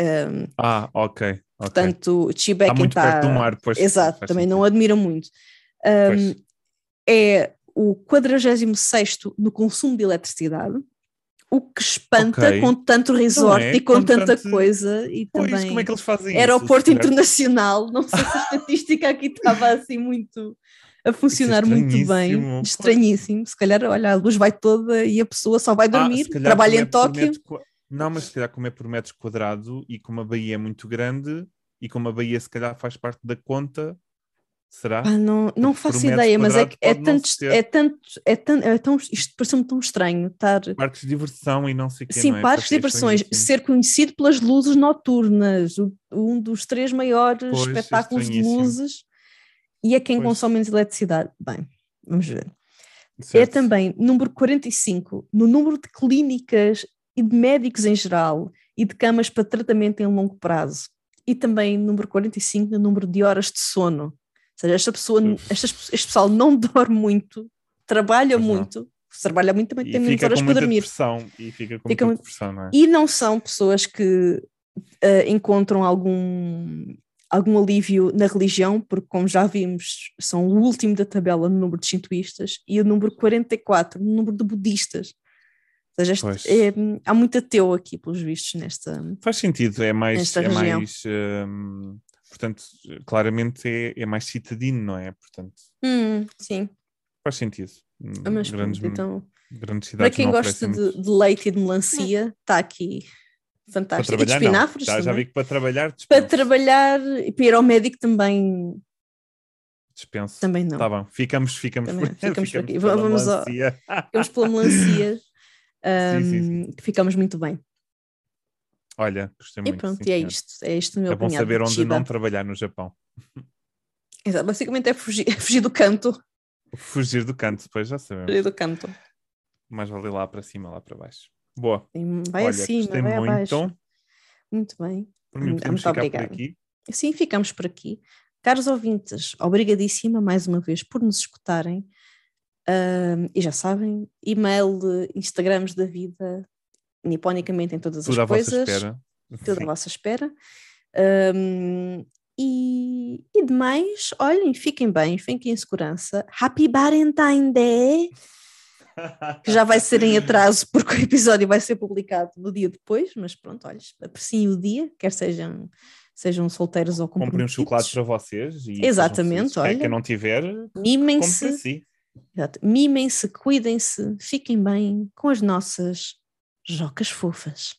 hum, Ah, ok. portanto, é Está muito perto está... do mar, pois. Exato, também sentido. não admira muito. Um, é o 46 no consumo de eletricidade, o que espanta Ok. com tanto resort é? e com, Com tanta tanto- coisa e Pois, também como é que eles fazem aeroporto isso? Internacional, não sei se a estatística aqui estava assim muito a funcionar muito bem, estranhíssimo. se calhar, olha, a luz vai toda e a pessoa só vai Ah, dormir, calhar trabalha é em Tóquio, metro Não, mas se calhar como é por metros quadrado e como a Bahia é muito grande e como a Bahia se calhar faz parte da conta, será? Pá, não, não faço metro ideia, mas é, que é não tanto, é tanto, é tanto, é tão, isto pareceu-me tão estranho estar Parques de diversão e não sei o quê, Sim, é? parques de É diversões, ser conhecido pelas luzes noturnas, um dos três maiores Pois, é espetáculos de luzes, e é quem Pois. consome menos eletricidade. Bem, vamos ver. É Certo. também número 45 no número de clínicas e de médicos em geral e de camas para tratamento em longo prazo. E também número 45 no número de horas de sono. Ou seja, esta pessoa, esta, este pessoal não dorme muito, trabalha Pois não. muito, se trabalha muito também E tem fica horas para dormir. E fica com Fica muita muito- depressão, não é? E não são pessoas que eh, encontram algum, algum alívio na religião, porque, como já vimos, são o último da tabela no número de shintoístas e o número 44 no número de budistas. Ou seja, este- é, há muito ateu aqui, pelos vistos, nesta. Faz sentido, é mais. É região. mais hum, portanto, claramente é, é mais citadino, não é? Portanto, Hum, sim, faz sentido. Hum, mas grandes, pronto, então, grandes para cidades quem não gosta de, de leite e de melancia, está aqui Para fantástico. E de trabalhar, espinafres Já, já vi que para trabalhar Para dispenso. trabalhar e para ir ao médico também, dispenso. também não. Tá bom, ficamos, ficamos, Também, por, <laughs> ficamos por aqui. pela Vamos ao- melancia. Ficamos pela melancia, <laughs> Sim, sim, hum, que ficamos muito bem. Olha, gostei E muito. pronto, sim, e é isto. É isto meu É bom saber de onde não trabalhar no Japão. Exato, basicamente é fugir, é fugir do canto. Fugir do canto, depois já sabemos. Fugir do canto. Mais vale lá para cima, lá para baixo. Boa. Vai Olha, acima, vai muito. abaixo. Muito bem. Por mim, Muito podemos ficar obrigada. por aqui. Assim ficamos por aqui. Caros ouvintes, obrigadíssima mais uma vez por nos escutarem. Ahm, e já sabem, e-mail, Instagrams da vida, niponicamente em todas Tudo à as vossa coisas. espera. tudo Sim. à <laughs> vossa espera. Ahm, e, e demais, olhem, fiquem bem, fiquem em segurança. Happy Valentine Day! Que já vai ser em atraso, porque o episódio vai ser publicado no dia depois, mas pronto, olha, apreciem o dia, quer sejam, sejam solteiros ou Comprem um comprometidos. chocolate para vocês. E Exatamente. Quem- olha. Quem não tiver, Mimem-se, si. mimem-se, cuidem-se, fiquem bem com as nossas jocas fofas.